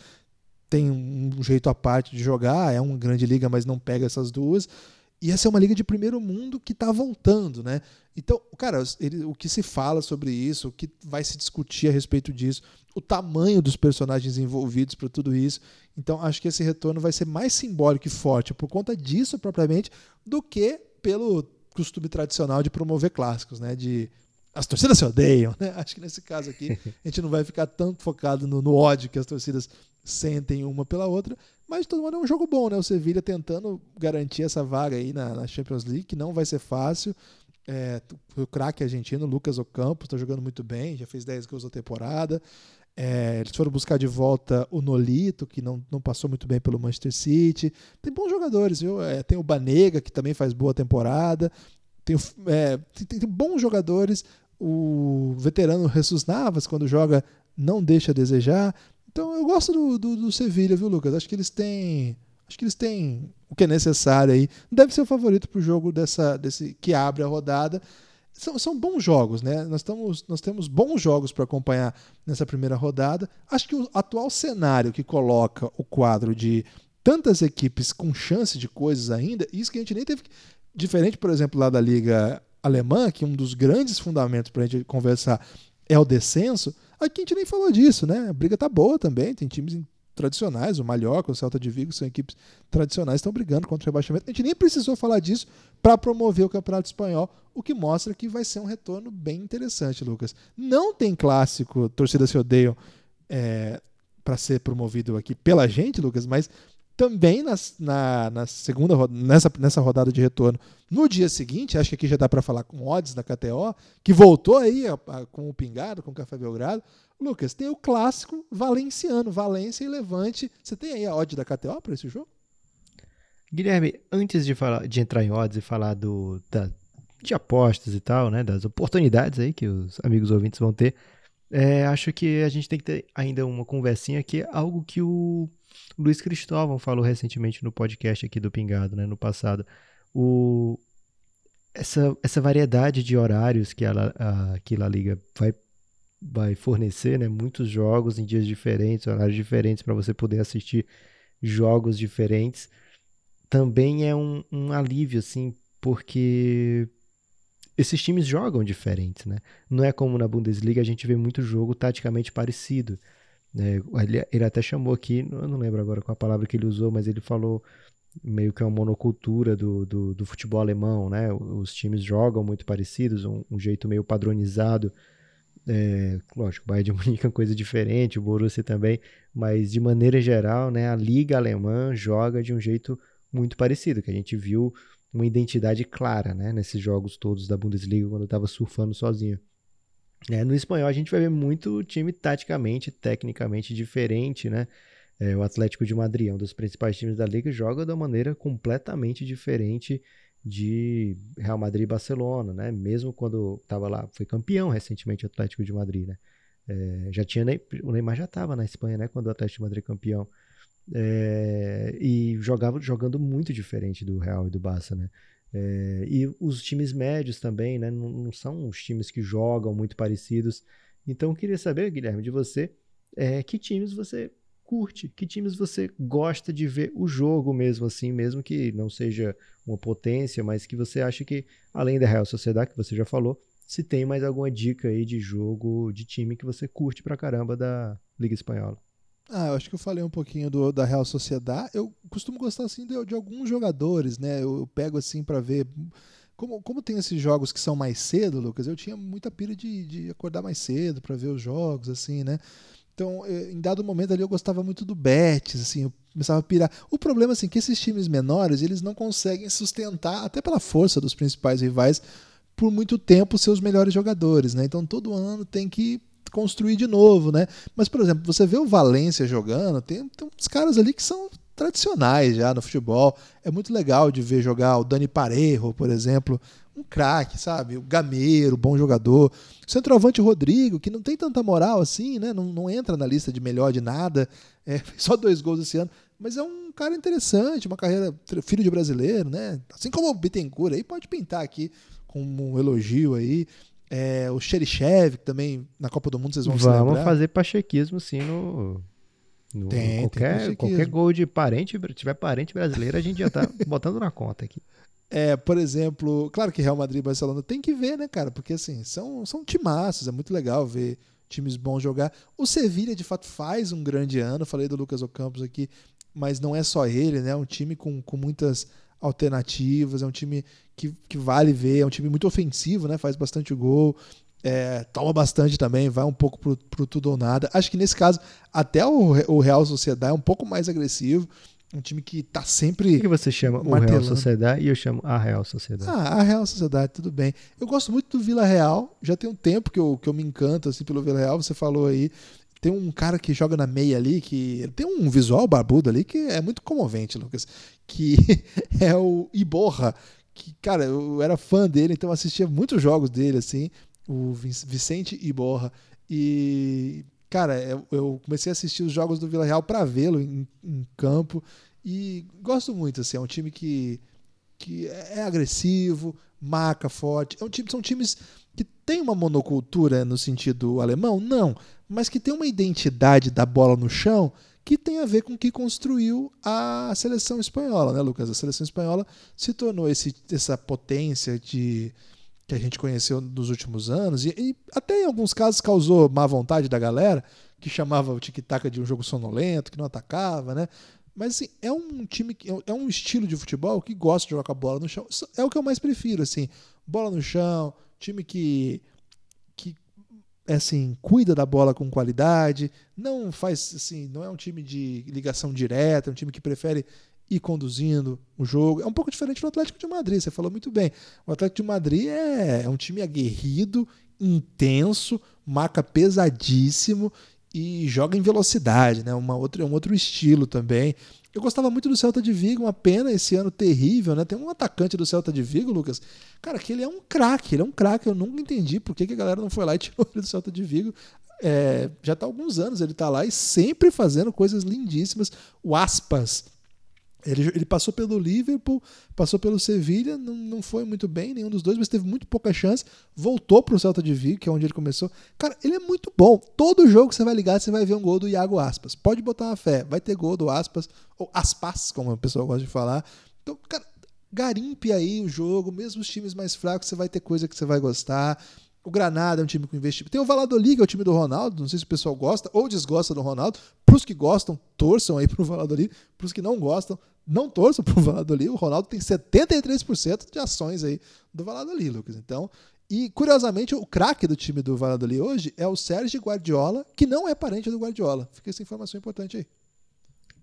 tem um jeito à parte de jogar, é uma grande liga, mas não pega essas duas. E essa é uma liga de primeiro mundo que está voltando, né? Então, cara, ele, o que se fala sobre isso, o que vai se discutir a respeito disso, o tamanho dos personagens envolvidos para tudo isso. Então, acho que esse retorno vai ser mais simbólico e forte por conta disso propriamente do que pelo costume tradicional de promover clássicos, né? De as torcidas se odeiam, né? Acho que nesse caso aqui a gente não vai ficar tanto focado no, no ódio que as torcidas sentem uma pela outra, mas todo modo é um jogo bom, né? O Sevilla tentando garantir essa vaga aí na, na Champions League, que não vai ser fácil. É, o craque argentino, Lucas Ocampo, está jogando muito bem, já fez 10 gols na temporada. É, eles foram buscar de volta o Nolito, que não, não passou muito bem pelo Manchester City. Tem bons jogadores, viu? É, tem o Banega, que também faz boa temporada. Tem, é, tem, tem, bons jogadores. O veterano Jesus Navas, quando joga, não deixa a desejar. Então eu gosto do, do, do Sevilha, viu, Lucas? Acho que eles têm. Acho que eles têm o que é necessário aí. Deve ser o favorito para o jogo dessa, desse, que abre a rodada. São, são bons jogos, né? Nós, estamos, nós temos bons jogos para acompanhar nessa primeira rodada. Acho que o atual cenário que coloca o quadro de tantas equipes com chance de coisas ainda, isso que a gente nem teve. Diferente, por exemplo, lá da Liga Alemã, que um dos grandes fundamentos para a gente conversar é o descenso. Aqui a gente nem falou disso, né? A briga tá boa também, tem times tradicionais, o Mallorca, o Celta de Vigo, são equipes tradicionais, estão brigando contra o rebaixamento. A gente nem precisou falar disso para promover o Campeonato Espanhol, o que mostra que vai ser um retorno bem interessante, Lucas. Não tem clássico, torcidas se odeiam, é, para ser promovido aqui pela gente, Lucas, mas também na, na segunda nessa, nessa rodada de retorno. No dia seguinte, acho que aqui já dá para falar com odds da KTO, que voltou aí a, a, com o Pingado, com o Café Belgrado. Lucas, tem o clássico valenciano, Valência e Levante. Você tem aí a odd da KTO para esse jogo? Guilherme, antes de, falar, de entrar em odds e falar do, da, de apostas e tal, né, das oportunidades aí que os amigos ouvintes vão ter, é, acho que a gente tem que ter ainda uma conversinha que é algo que o Luiz Cristóvão falou recentemente no podcast aqui do Pingado, né, no passado. O, essa, essa variedade de horários que a, a, que a Liga vai, vai fornecer, né, muitos jogos em dias diferentes, horários diferentes para você poder assistir jogos diferentes, também é um, um alívio, assim, porque esses times jogam diferentes, né? Não é como na Bundesliga a gente vê muito jogo taticamente parecido. Né? Ele, ele, até chamou aqui, eu não lembro agora qual a palavra que ele usou, mas ele falou meio que é uma monocultura do, do, do futebol alemão, né? Os times jogam muito parecidos, um, um jeito meio padronizado. É, lógico, o Bayern de Munique é uma coisa diferente, o Borussia também, mas de maneira geral, né, a liga alemã joga de um jeito muito parecido, que a gente viu uma identidade clara, né, nesses jogos todos da Bundesliga quando eu estava surfando sozinho. É, no espanhol a gente vai ver muito time taticamente, tecnicamente diferente, né? É, o Atlético de Madrid, um dos principais times da liga, joga de uma maneira completamente diferente de Real Madrid e Barcelona, né? Mesmo quando estava lá, foi campeão recentemente o Atlético de Madrid, né? É, já tinha o Neymar já estava na Espanha, né? Quando o Atlético de Madrid é campeão. É, e jogava jogando muito diferente do Real e do Barça, né? É, e os times médios também, né? Não, não, são os times que jogam muito parecidos. Então, eu queria saber, Guilherme, de você, é, que times você curte, que times você gosta de ver o jogo mesmo assim, mesmo que não seja uma potência, mas que você acha que, além da Real Sociedade, que você já falou, se tem mais alguma dica aí de jogo, de time que você curte pra caramba da Liga Espanhola. Ah, eu acho que eu falei um pouquinho do, da Real Sociedade. Eu costumo gostar assim de, de alguns jogadores, né? Eu, eu pego assim para ver como, como tem esses jogos que são mais cedo, Lucas. Eu tinha muita pira de, de acordar mais cedo para ver os jogos, assim, né? Então, eh, em dado momento ali eu gostava muito do Betis, assim, eu começava a pirar. O problema assim que esses times menores, eles não conseguem sustentar até pela força dos principais rivais por muito tempo seus melhores jogadores, né? Então, todo ano tem que construir de novo, né? Mas, por exemplo, você vê o Valência jogando, tem, tem uns caras ali que são tradicionais já no futebol. É muito legal de ver jogar o Dani Parejo, por exemplo, um craque, sabe? O Gameiro, bom jogador. O centroavante Rodrigo, que não tem tanta moral assim, né? Não, não entra na lista de melhor de nada. É, só dois gols esse ano. Mas é um cara interessante, uma carreira filho de brasileiro, né? Assim como o Bittencourt aí, pode pintar aqui como um elogio aí. É, o Xerichev, que também na Copa do Mundo vocês vão Vamos se lembrar. fazer pachequismo sim no, no tem, qualquer, tem qualquer gol de parente, tiver parente brasileiro, a gente já tá botando na conta aqui. É, por exemplo, claro que Real Madrid e Barcelona tem que ver, né, cara? Porque assim, são, são timaços, é muito legal ver times bons jogar. O Sevilha, de fato, faz um grande ano. Falei do Lucas Ocampos aqui, mas não é só ele, né? É um time com, com muitas alternativas, é um time que, que vale ver, é um time muito ofensivo, né? Faz bastante gol, é, toma bastante também, vai um pouco pro, pro tudo ou nada. Acho que nesse caso, até o, o Real Sociedade é um pouco mais agressivo. Um time que tá sempre. O que você chama martelando. o Real Sociedade e eu chamo a Real Sociedade? Ah, a Real Sociedade, tudo bem. Eu gosto muito do Vila Real, já tem um tempo que eu, que eu me encanto assim, pelo Vila Real, você falou aí. Tem um cara que joga na meia ali, que tem um visual barbudo ali que é muito comovente, Lucas. Que é o Iborra. Que, cara, eu era fã dele, então assistia muitos jogos dele, assim. O Vicente Iborra. E, cara, eu comecei a assistir os jogos do Vila Real para vê-lo em, em, campo. E gosto muito, assim. É um time que, que é agressivo, marca forte. É um time, são times que tem uma monocultura no sentido alemão? Não mas que tem uma identidade da bola no chão que tem a ver com o que construiu a seleção espanhola, né, Lucas? A seleção espanhola se tornou esse, essa potência de que a gente conheceu nos últimos anos e, e até em alguns casos causou má vontade da galera que chamava o tic-tac de um jogo sonolento, que não atacava, né? Mas assim, é um time, é um estilo de futebol que gosta de jogar com a bola no chão. É o que eu mais prefiro, assim. Bola no chão, time que é assim, cuida da bola com qualidade, não faz assim, não é um time de ligação direta, é um time que prefere ir conduzindo o jogo. É um pouco diferente do Atlético de Madrid, você falou muito bem. O Atlético de Madrid é, é um time aguerrido, intenso, marca pesadíssimo e joga em velocidade, né? Uma outra, é um outro estilo também. Eu gostava muito do Celta de Vigo, uma pena esse ano terrível, né? Tem um atacante do Celta de Vigo, Lucas, cara, que ele é um craque, ele é um craque. Eu nunca entendi por que, que a galera não foi lá e tirou ele do Celta de Vigo. É, já está há alguns anos ele está lá e sempre fazendo coisas lindíssimas. O Aspas, ele, ele, passou pelo Liverpool, passou pelo Sevilha, não, não foi muito bem, nenhum dos dois, mas teve muito pouca chance. Voltou para o Celta de Vigo, que é onde ele começou. Cara, ele é muito bom. Todo jogo que você vai ligar, você vai ver um gol do Iago Aspas. Pode botar uma fé, vai ter gol do Aspas, ou Aspas, como a pessoa gosta de falar. Então, cara, garimpe aí o jogo, mesmo os times mais fracos, você vai ter coisa que você vai gostar. O Granada é um time com investimento. Tem o Valladolid, que é o time do Ronaldo. Não sei se o pessoal gosta ou desgosta do Ronaldo. Para os que gostam, torçam aí para o Valladolid. Para os que não gostam, não torçam para o Valladolid. O Ronaldo tem 73% de ações aí do Valladolid, Lucas. Então, e curiosamente, o craque do time do Valladolid hoje é o Sérgio Guardiola, que não é parente do Guardiola. Fica essa informação importante aí.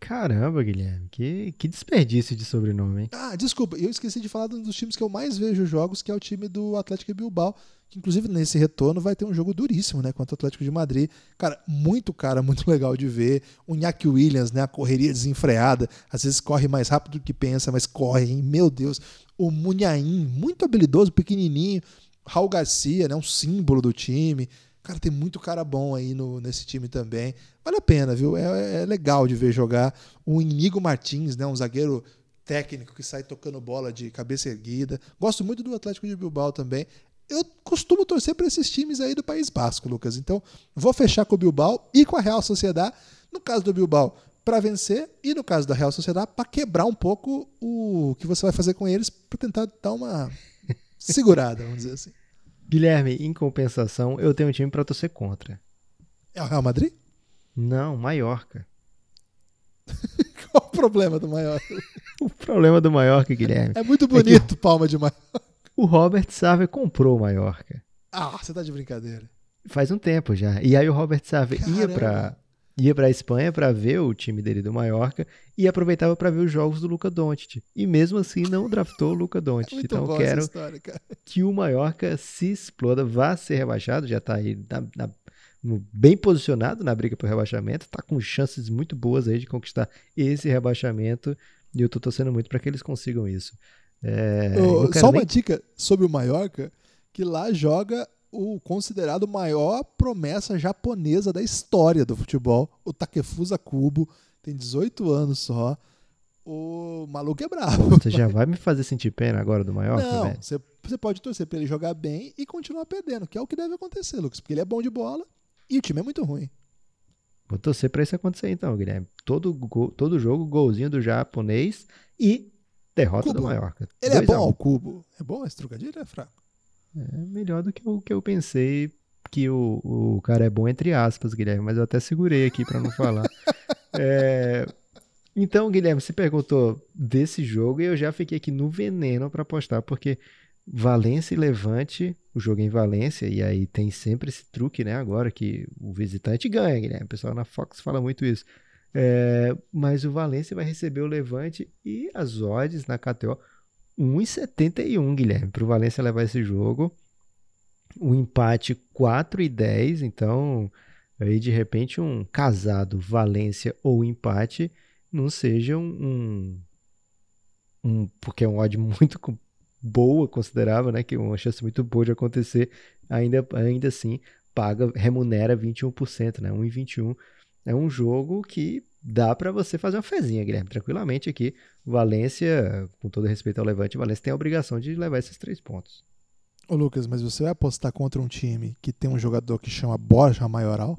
Caramba, Guilherme, que, que desperdício de sobrenome, hein? Ah, desculpa, eu esqueci de falar de um dos times que eu mais vejo jogos, que é o time do Atlético Bilbao, que inclusive nesse retorno vai ter um jogo duríssimo, né, contra o Atlético de Madrid. Cara, muito cara, muito legal de ver. O Iñaki Williams, né, a correria desenfreada, às vezes corre mais rápido do que pensa, mas corre, hein? meu Deus. O Munhaim, muito habilidoso, pequenininho. Raul Garcia, né, um símbolo do time. Cara, tem muito cara bom aí no, nesse time também. Vale a pena, viu? É, é legal de ver jogar. O Inigo Martins, né? Um zagueiro técnico que sai tocando bola de cabeça erguida. Gosto muito do Atlético de Bilbao também. Eu costumo torcer para esses times aí do País Basco, Lucas. Então, vou fechar com o Bilbao e com a Real Sociedade. No caso do Bilbao, para vencer, e no caso da Real Sociedade, para quebrar um pouco o que você vai fazer com eles, para tentar dar uma segurada, vamos dizer assim. Guilherme, em compensação, eu tenho um time para torcer contra. É o Real Madrid? Não, Maiorca. Qual o problema do Maiorca? o problema do Maiorca, Guilherme. É muito bonito, é palma de Maiorca. O Robert Sarver comprou o Maiorca. Ah, você tá de brincadeira. Faz um tempo já. E aí o Robert Sarver ia para ia para a Espanha para ver o time dele do Mallorca e aproveitava para ver os jogos do Luca Doncic. E mesmo assim não draftou o Luca Doncic. É então quero história, que o Mallorca se exploda, vá ser rebaixado, já está aí na, na, bem posicionado na briga por rebaixamento, está com chances muito boas aí de conquistar esse rebaixamento e eu estou torcendo muito para que eles consigam isso. É, só nem... uma dica sobre o Mallorca, que lá joga o considerado maior promessa japonesa da história do futebol, o Takefusa Kubo, tem 18 anos só. O maluco é bravo. Você já vai me fazer sentir pena agora do Maiorca, Não, você, você pode torcer para ele jogar bem e continuar perdendo, que é o que deve acontecer, Lucas, porque ele é bom de bola e o time é muito ruim. Vou torcer para isso acontecer então, Guilherme. Todo, todo jogo, golzinho do japonês e derrota Cubo. do Maiorca. Ele é bom ao cubo. É bom esse trocadilho é fraco? É melhor do que o que eu pensei que o, o cara é bom entre aspas, Guilherme, mas eu até segurei aqui para não falar. é, então, Guilherme, você perguntou desse jogo e eu já fiquei aqui no veneno para apostar, porque Valência e Levante, o jogo é em Valência, e aí tem sempre esse truque, né? Agora que o visitante ganha, Guilherme. O pessoal na Fox fala muito isso. É, mas o Valência vai receber o Levante e as odds na KTO 1,71, Guilherme, para o Valência levar esse jogo. O empate 4 e 10, então aí de repente um casado Valência ou empate não seja um, um, um porque é um odd muito boa, considerável, né, que é uma chance muito boa de acontecer, ainda ainda assim paga remunera 21%, né, 1,21. É um jogo que dá para você fazer uma fezinha, Guilherme, tranquilamente aqui. Valência, com todo respeito ao Levante, Valência tem a obrigação de levar esses três pontos. Ô Lucas, mas você vai apostar contra um time que tem um jogador que chama Borja Maioral?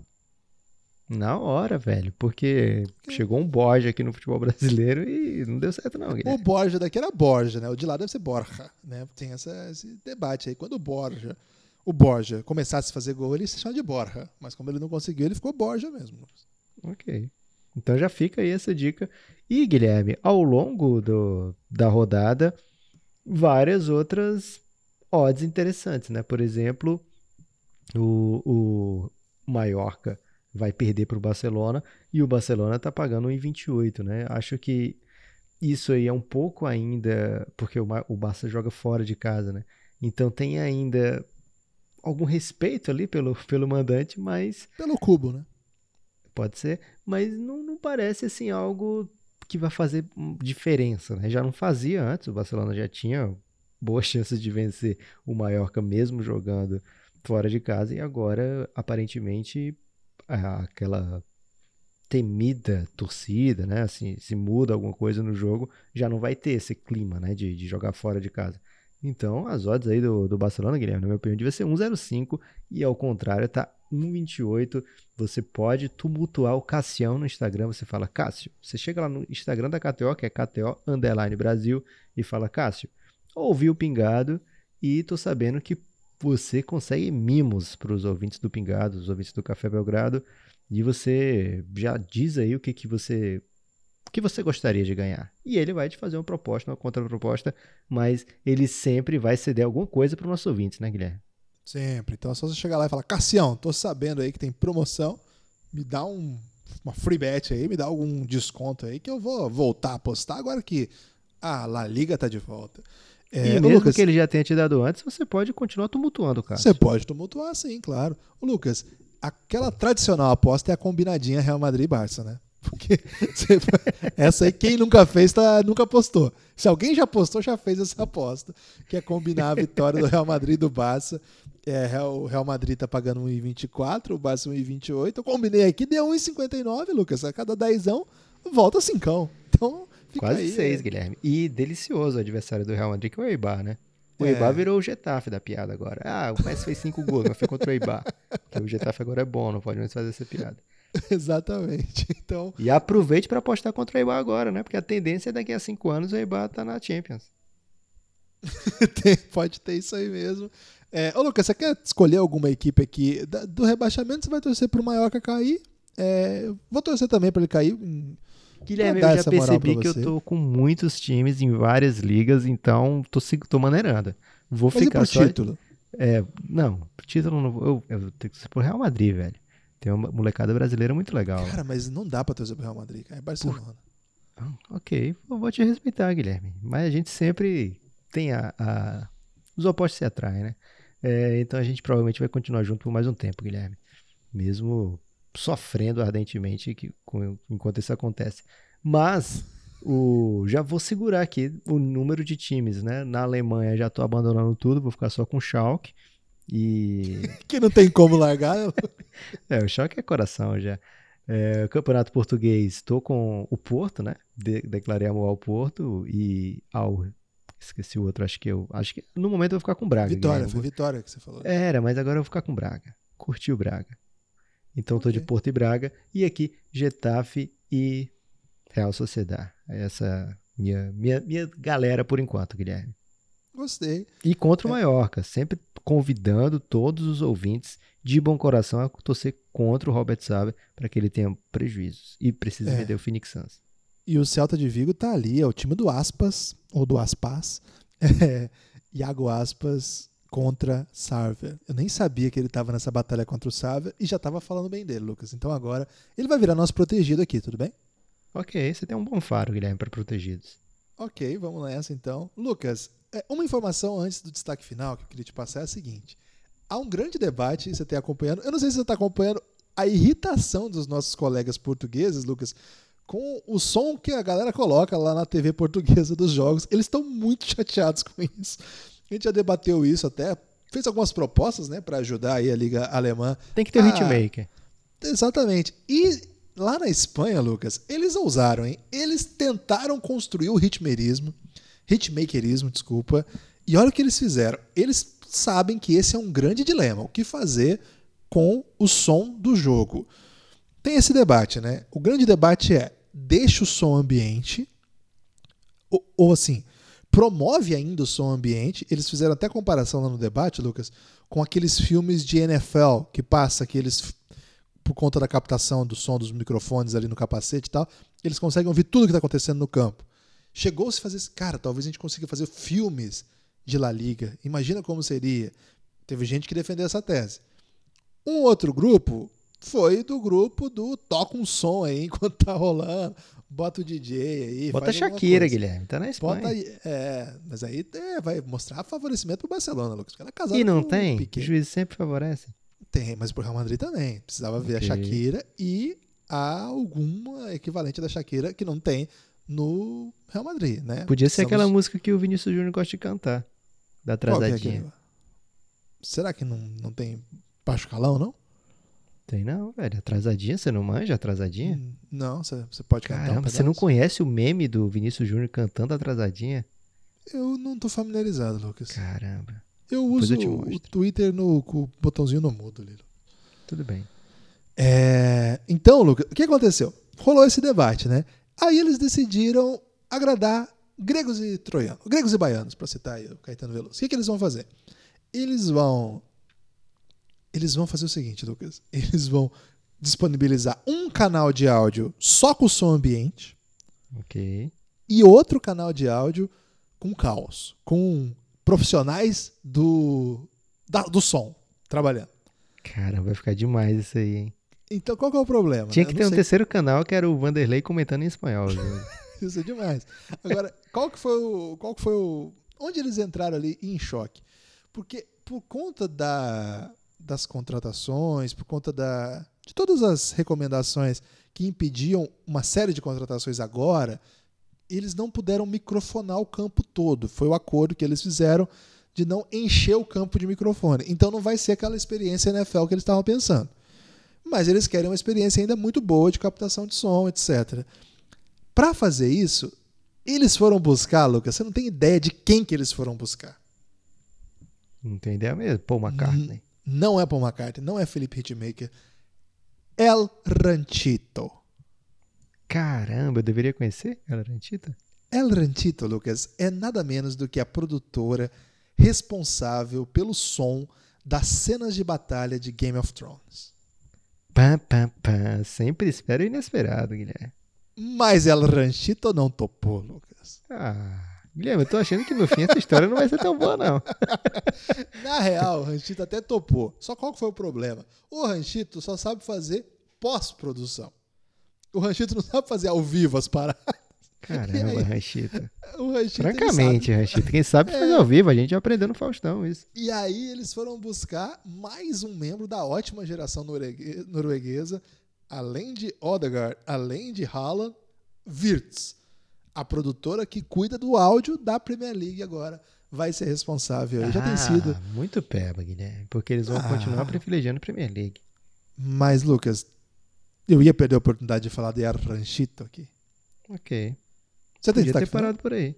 Na hora, velho, porque chegou um Borja aqui no futebol brasileiro e não deu certo não, Guilherme. O Borja daqui era Borja, né? O de lá deve ser Borja, né? Tem essa, esse debate aí. Quando o Borja, o Borja começasse a fazer gol, ele se chama de Borja, mas como ele não conseguiu, ele ficou Borja mesmo. Ok. Então já fica aí essa dica. E, Guilherme, ao longo do, da rodada, várias outras odds interessantes, né? Por exemplo, o, o Mallorca vai perder para o Barcelona e o Barcelona está pagando 1,28, né? Acho que isso aí é um pouco ainda, porque o, o Barça joga fora de casa, né? Então tem ainda algum respeito ali pelo, pelo mandante, mas. Pelo cubo, né? Pode ser, mas não, não parece assim algo que vai fazer diferença, né? Já não fazia antes, o Barcelona já tinha boas chances de vencer o Mallorca mesmo jogando fora de casa e agora aparentemente aquela temida torcida, né? Assim, se muda alguma coisa no jogo, já não vai ter esse clima, né? De, de jogar fora de casa. Então, as odds aí do, do Barcelona, Guilherme, na minha opinião, devia ser 1,05 e ao contrário, tá 1,28. Você pode tumultuar o Cassião no Instagram. Você fala, Cássio, você chega lá no Instagram da KTO, que é KTO Underline Brasil, e fala, Cássio, ouvi o pingado e tô sabendo que você consegue mimos para os ouvintes do Pingado, os ouvintes do Café Belgrado, e você já diz aí o que, que você o que você gostaria de ganhar. E ele vai te fazer uma proposta, uma contraproposta, mas ele sempre vai ceder alguma coisa para os nossos ouvintes, né, Guilherme? Sempre. Então é só você chegar lá e falar, Cassião, tô sabendo aí que tem promoção, me dá um, uma free bet aí, me dá algum desconto aí que eu vou voltar a apostar agora que a La Liga tá de volta. É, e mesmo Lucas, que ele já tenha te dado antes, você pode continuar tumultuando, cara. Você pode tumultuar, sim, claro. Lucas, aquela tradicional aposta é a combinadinha Real Madrid e Barça, né? Porque você, essa aí, quem nunca fez, tá, nunca apostou. Se alguém já apostou, já fez essa aposta, que é combinar a vitória do Real Madrid e do Barça. É, o Real Madrid tá pagando 1,24, o Barça 1,28. Eu combinei aqui, deu 1,59, Lucas. A cada dezão, volta cincão. Então, Quase aí, seis, é. Guilherme. E delicioso o adversário do Real Madrid, que é o Eibar, né? O é. Eibar virou o Getafe da piada agora. Ah, o Messi fez cinco gols, mas foi contra o Eibar. Porque o Getafe agora é bom, não pode mais fazer essa piada. Exatamente. Então... E aproveite para apostar contra o Eibar agora, né? Porque a tendência é daqui a cinco anos o Eibar tá na Champions. Tem, pode ter isso aí mesmo. É, ô Lucas, você quer escolher alguma equipe aqui? do rebaixamento você vai torcer pro Mallorca cair. É, vou torcer também para ele cair. Guilherme, eu já percebi que eu tô com muitos times em várias ligas, então tô, tô maneirando. Vou Mas ficar e pro só... título? É, não, título não vou. Eu, eu tenho que ser pro Real Madrid, velho. Tem uma molecada brasileira muito legal. Cara, mas não dá pra torcer pro Real Madrid, cara. É Barcelona. Por... Ah, ok, eu vou te respeitar, Guilherme. Mas a gente sempre tem a. a... Os opostos se atraem, né? É, então a gente provavelmente vai continuar junto por mais um tempo, Guilherme. Mesmo sofrendo ardentemente que, com, enquanto isso acontece. Mas o, já vou segurar aqui o número de times, né? Na Alemanha já estou abandonando tudo, vou ficar só com o Schalke. E... que não tem como largar. É, o Schalke é coração já. É, Campeonato Português, estou com o Porto, né? De, declarei amor ao Porto e ao esqueci o outro, acho que eu, acho que no momento eu vou ficar com Braga. Vitória, foi Vitória que você falou. Era, mas agora eu vou ficar com Braga. Curti o Braga. Então okay. de Porto e Braga. E aqui, Getafe e Real Sociedade. Essa minha, minha, minha galera por enquanto, Guilherme. Gostei. E contra o é. Mallorca, sempre convidando todos os ouvintes de bom coração a torcer contra o Robert Saber para que ele tenha prejuízos e precise é. vender o Phoenix Suns. E o Celta de Vigo tá ali, é o time do Aspas, ou do Aspas. É, Iago Aspas contra Sarver. Eu nem sabia que ele estava nessa batalha contra o Sarver e já estava falando bem dele, Lucas. Então agora ele vai virar nosso protegido aqui, tudo bem? Ok, você tem um bom faro, Guilherme, para protegidos. Ok, vamos nessa então. Lucas, é, uma informação antes do destaque final que eu queria te passar é a seguinte. Há um grande debate, você tem acompanhando, eu não sei se você está acompanhando a irritação dos nossos colegas portugueses, Lucas, com o som que a galera coloca lá na TV portuguesa dos jogos. Eles estão muito chateados com isso. A gente já debateu isso até, fez algumas propostas, né, para ajudar aí a liga alemã. Tem que ter o um hitmaker. Exatamente. E lá na Espanha, Lucas, eles ousaram, hein? Eles tentaram construir o hitmerismo, hitmakerismo, desculpa. E olha o que eles fizeram. Eles sabem que esse é um grande dilema. O que fazer com o som do jogo? Tem esse debate, né? O grande debate é: deixa o som ambiente ou, ou assim, promove ainda o som ambiente. Eles fizeram até comparação lá no debate, Lucas, com aqueles filmes de NFL que passa aqueles por conta da captação do som dos microfones ali no capacete e tal, eles conseguem ouvir tudo que está acontecendo no campo. Chegou-se a fazer, cara, talvez a gente consiga fazer filmes de La Liga. Imagina como seria. Teve gente que defendeu essa tese. Um outro grupo foi do grupo do toca um som aí enquanto tá rolando, bota o DJ aí. Bota a Shakira, Guilherme, tá na Espanha. Bota é, mas aí é, vai mostrar favorecimento pro Barcelona, Lucas. Ela é casada e não tem? O juiz sempre favorece. Tem, mas pro Real Madrid também. Precisava ver Ok. a Shakira e há alguma equivalente da Shakira que não tem no Real Madrid, né? Podia ser aquela música que o Vinícius Júnior gosta de cantar. Da é atrasadinha. aquele? Será que não, não tem baixo calão, não? Tem não, velho. Atrasadinha, você não manja atrasadinha? Hum, Não, você você pode cantar um Caramba, você não conhece o meme do Vinícius Júnior cantando atrasadinha? Eu não tô familiarizado, Lucas. Caramba. Eu Depois uso eu o. Twitter no, com o botãozinho no mudo, Lilo. Tudo bem. É, então, Lucas, o que aconteceu? Rolou esse debate, né? Aí eles decidiram agradar gregos e troianos, gregos e baianos, para citar aí o Caetano Veloso. O que, que eles vão fazer? Eles vão eles vão fazer o seguinte, Lucas. Eles vão disponibilizar um canal de áudio só com som ambiente Ok. e outro canal de áudio com caos, com profissionais do da- do som trabalhando. Caramba, vai ficar demais isso aí, hein? Então, qual que é o problema? Tinha né? que ter um sei terceiro canal que era o Vanderlei comentando em espanhol. Isso é demais. Agora, qual que foi o. Qual que foi o. Onde eles entraram ali em choque? Porque por conta da, das contratações, por conta da, de todas as recomendações que impediam uma série de contratações agora, eles não puderam microfonar o campo todo. Foi o acordo que eles fizeram de não encher o campo de microfone. Então não vai ser aquela experiência NFL que eles estavam pensando. Mas eles querem uma experiência ainda muito boa de captação de som, etc. Para fazer isso, eles foram buscar, Lucas, você não tem ideia de quem que eles foram buscar. Não tem ideia mesmo. Paul McCartney. Não é Paul McCartney, não é Felipe Hitmaker. El Ranchito. Caramba, eu deveria conhecer ela, Rantita? El Ranchito, Lucas, é nada menos do que a produtora responsável pelo som das cenas de batalha de Game of Thrones. Pam, pam, pam. Sempre espero inesperado, Guilherme. Mas El Ranchito não topou, Lucas. Ah, Guilherme, eu tô achando que no fim essa história não vai ser tão boa, não. Na real, o Ranchito até topou. Só qual foi o problema? O Ranchito só sabe fazer pós-produção. O Ranchito não sabe fazer ao vivo as paradas. E aí? Caramba, Ranchita. O Ranchito, Francamente, Ranchita. Quem sabe fazer ao vivo, a gente aprendeu no Faustão isso. E aí eles foram buscar mais um membro da ótima geração noruegue- norueguesa, além de Odegaard, além de Haaland, Wirtz, a produtora que cuida do áudio da Premier League agora vai ser responsável. aí. Já tem Ah, sido. Muito peba, Guilherme. Porque eles vão Ah. continuar privilegiando a Premier League. Mas Lucas, eu ia perder a oportunidade de falar de El Ranchito aqui. Ok. Você tem Podia ter final? parado por aí.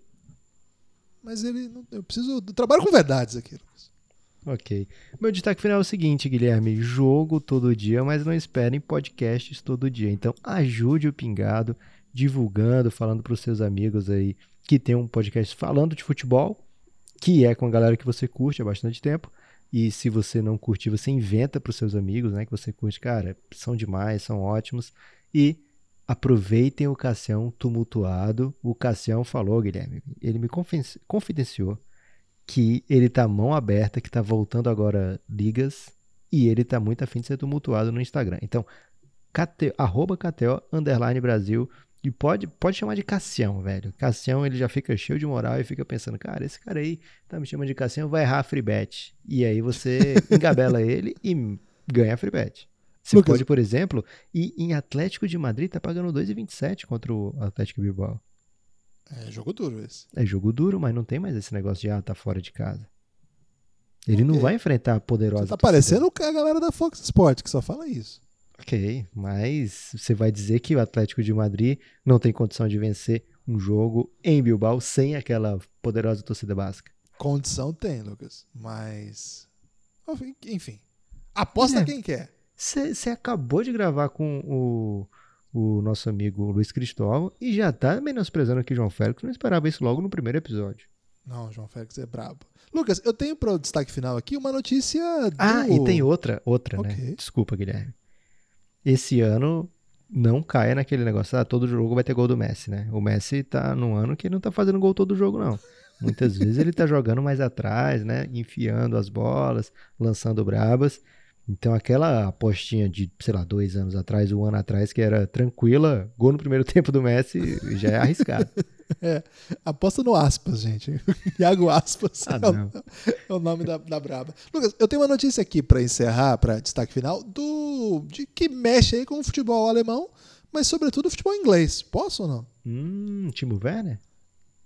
Mas ele não, eu preciso eu trabalho com verdades aqui, Lucas. Ok. Meu destaque final é o seguinte, Guilherme. Jogo todo dia, mas não esperem podcasts todo dia. Então ajude o Pingado, divulgando, falando para os seus amigos aí que tem um podcast falando de futebol, que é com a galera que você curte há bastante tempo. E se você não curtir, você inventa para os seus amigos, né? Que você curte, cara, são demais, são ótimos. E aproveitem o Cassião tumultuado. O Cassião falou, Guilherme, ele me confidenciou que ele tá mão aberta, que tá voltando agora ligas, e ele tá muito afim de ser tumultuado no Instagram. Então, KT, arroba KTO, underline Brasil, e pode, pode chamar de Cassião, velho. Cassião, ele já fica cheio de moral e fica pensando, cara, esse cara aí tá me chamando de Cassião, vai errar a free bet. E aí você engabela ele e ganha a free bet. Você Lucas. pode, por exemplo, ir em Atlético de Madrid, tá pagando 2,27 contra o Atlético Bilbao. É jogo duro esse. É jogo duro, mas não tem mais esse negócio de ah, tá fora de casa. Ele não Ok. vai enfrentar a poderosa. Você tá torcida. parecendo a galera da Fox Sports que só fala isso. Ok, mas você vai dizer que o Atlético de Madrid não tem condição de vencer um jogo em Bilbao sem aquela poderosa torcida basca. Condição tem, Lucas. Mas. Enfim. Aposta É. quem quer. Você acabou de gravar com o, o nosso amigo Luiz Cristóvão e já tá menosprezando aqui João Félix. Não esperava isso logo no primeiro episódio. Não, João Félix é brabo. Lucas, eu tenho para o destaque final aqui uma notícia. Do... Ah, e tem outra, outra, Ok. né? Desculpa, Guilherme. Esse ano não caia naquele negócio, ah, todo jogo vai ter gol do Messi, né? O Messi tá num ano que ele não tá fazendo gol todo jogo, não. Muitas vezes ele tá jogando mais atrás, né? Enfiando as bolas, lançando brabas. Então aquela apostinha de, sei lá, dois anos atrás, um ano atrás, que era tranquila, gol no primeiro tempo do Messi, já é arriscado. é, aposta no aspas, gente. Iago Aspas ah, é, o, é, o, nome da, da braba. Lucas, eu tenho uma notícia aqui para encerrar, para destaque final, do de que mexe aí com o futebol alemão, mas sobretudo o futebol inglês. Posso ou não? Hum, Timo Werner?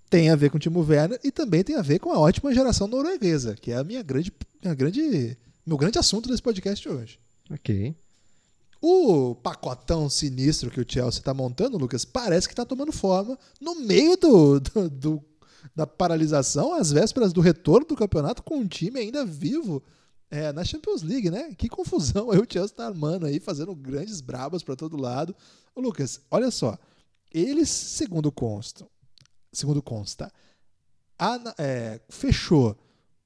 Tem a ver com o Timo Werner e também tem a ver com a ótima geração norueguesa, que é a minha grande, minha grande meu grande assunto desse podcast hoje. Ok. O pacotão sinistro que o Chelsea está montando, Lucas, parece que está tomando forma no meio do, do, do, da paralisação, às vésperas do retorno do campeonato, com um time ainda vivo é, na Champions League, né? Que confusão aí o Chelsea está armando aí, fazendo grandes brabas para todo lado. Ô, Lucas, olha só. Eles, segundo consta, segundo consta, a, é, fechou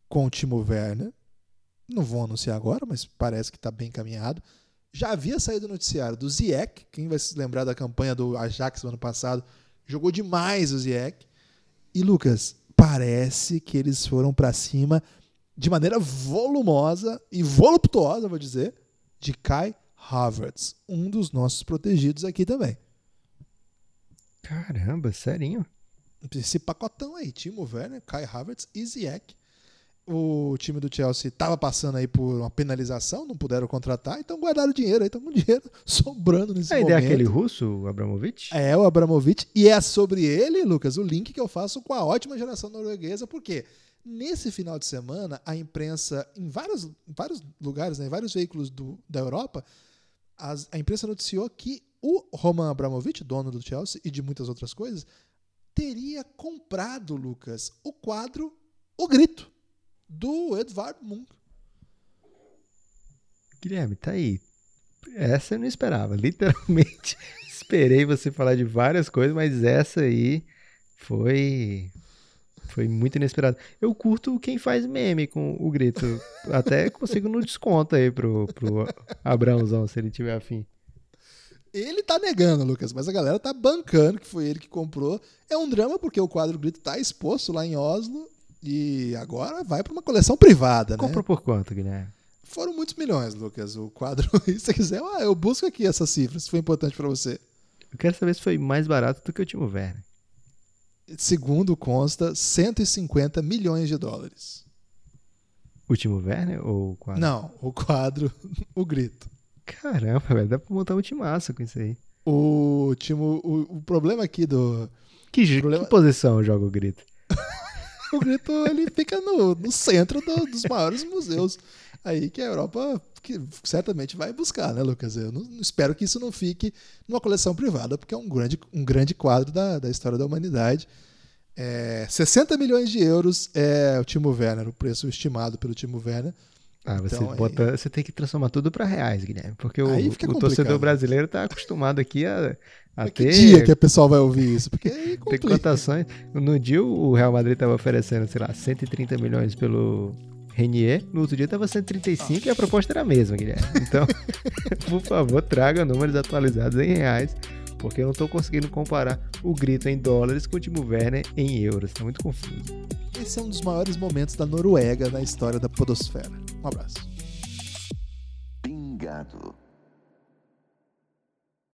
com o Timo Werner, não vou anunciar agora, mas parece que está bem encaminhado. Já havia saído o noticiário do Ziyech, quem vai se lembrar da campanha do Ajax no ano passado, jogou demais o Ziyech. E Lucas, parece que eles foram para cima de maneira volumosa e voluptuosa, vou dizer, de Kai Havertz, um dos nossos protegidos aqui também. Caramba, serinho? Esse pacotão aí, Timo Werner, Kai Havertz e Ziyech o time do Chelsea estava passando aí por uma penalização, não puderam contratar, então guardaram dinheiro aí, estão com dinheiro sobrando nesse Aí momento. É aquele russo, o Abramovich? É, o Abramovich, e é sobre ele, Lucas, o link que eu faço com a ótima geração norueguesa, porque nesse final de semana a imprensa, em vários, em vários lugares, né, em vários veículos do, da Europa, as, a imprensa noticiou que o Roman Abramovich, dono do Chelsea e de muitas outras coisas, teria comprado, Lucas, o quadro O Grito do Edvard Munch. Guilherme, tá aí. Essa eu não esperava. Literalmente, esperei você falar de várias coisas, mas essa aí foi foi muito inesperado. Eu curto quem faz meme com o grito. Até consigo no desconto aí pro, pro Abraãozão, se ele tiver afim. Ele tá negando, Lucas, mas a galera tá bancando que foi ele que comprou. É um drama porque o quadro Grito tá exposto lá em Oslo e agora vai para uma coleção privada, Comprou né? por quanto, Guilherme? Foram muitos milhões, Lucas. O quadro, se você quiser, ah, eu busco aqui essa cifra, se foi importante para você. Eu quero saber se foi mais barato do que o Timo Werner. Segundo consta, 150 milhões de dólares. O Timo Werner ou o quadro? Não, o quadro, o grito. Caramba, velho, dá pra montar um timaço com isso aí. O Timo, o, o problema aqui do. Que, problema... que posição joga o grito? O grito ele fica no, no centro do, dos maiores museus aí que a Europa que certamente vai buscar, né, Lucas? Eu não, espero que isso não fique numa coleção privada, porque é um grande, um grande quadro da, da história da humanidade. É, 60 milhões de euros é o Timo Werner, o preço estimado pelo Timo Werner. Ah, você, então, bota, você tem que transformar tudo para reais, Guilherme, porque o, o torcedor brasileiro está acostumado aqui a até... Que dia que o pessoal vai ouvir isso? Porque aí Tem cotações. No dia o Real Madrid estava oferecendo, sei lá, 130 milhões pelo Renier. No outro dia estava 135 Nossa. e a proposta era a mesma, Guilherme. Então, por favor, traga números atualizados em reais, porque eu não estou conseguindo comparar o grito em dólares com o Timo Werner em euros. Está muito confuso. Esse é um dos maiores momentos da Noruega na história da podosfera. Um abraço. Pingado.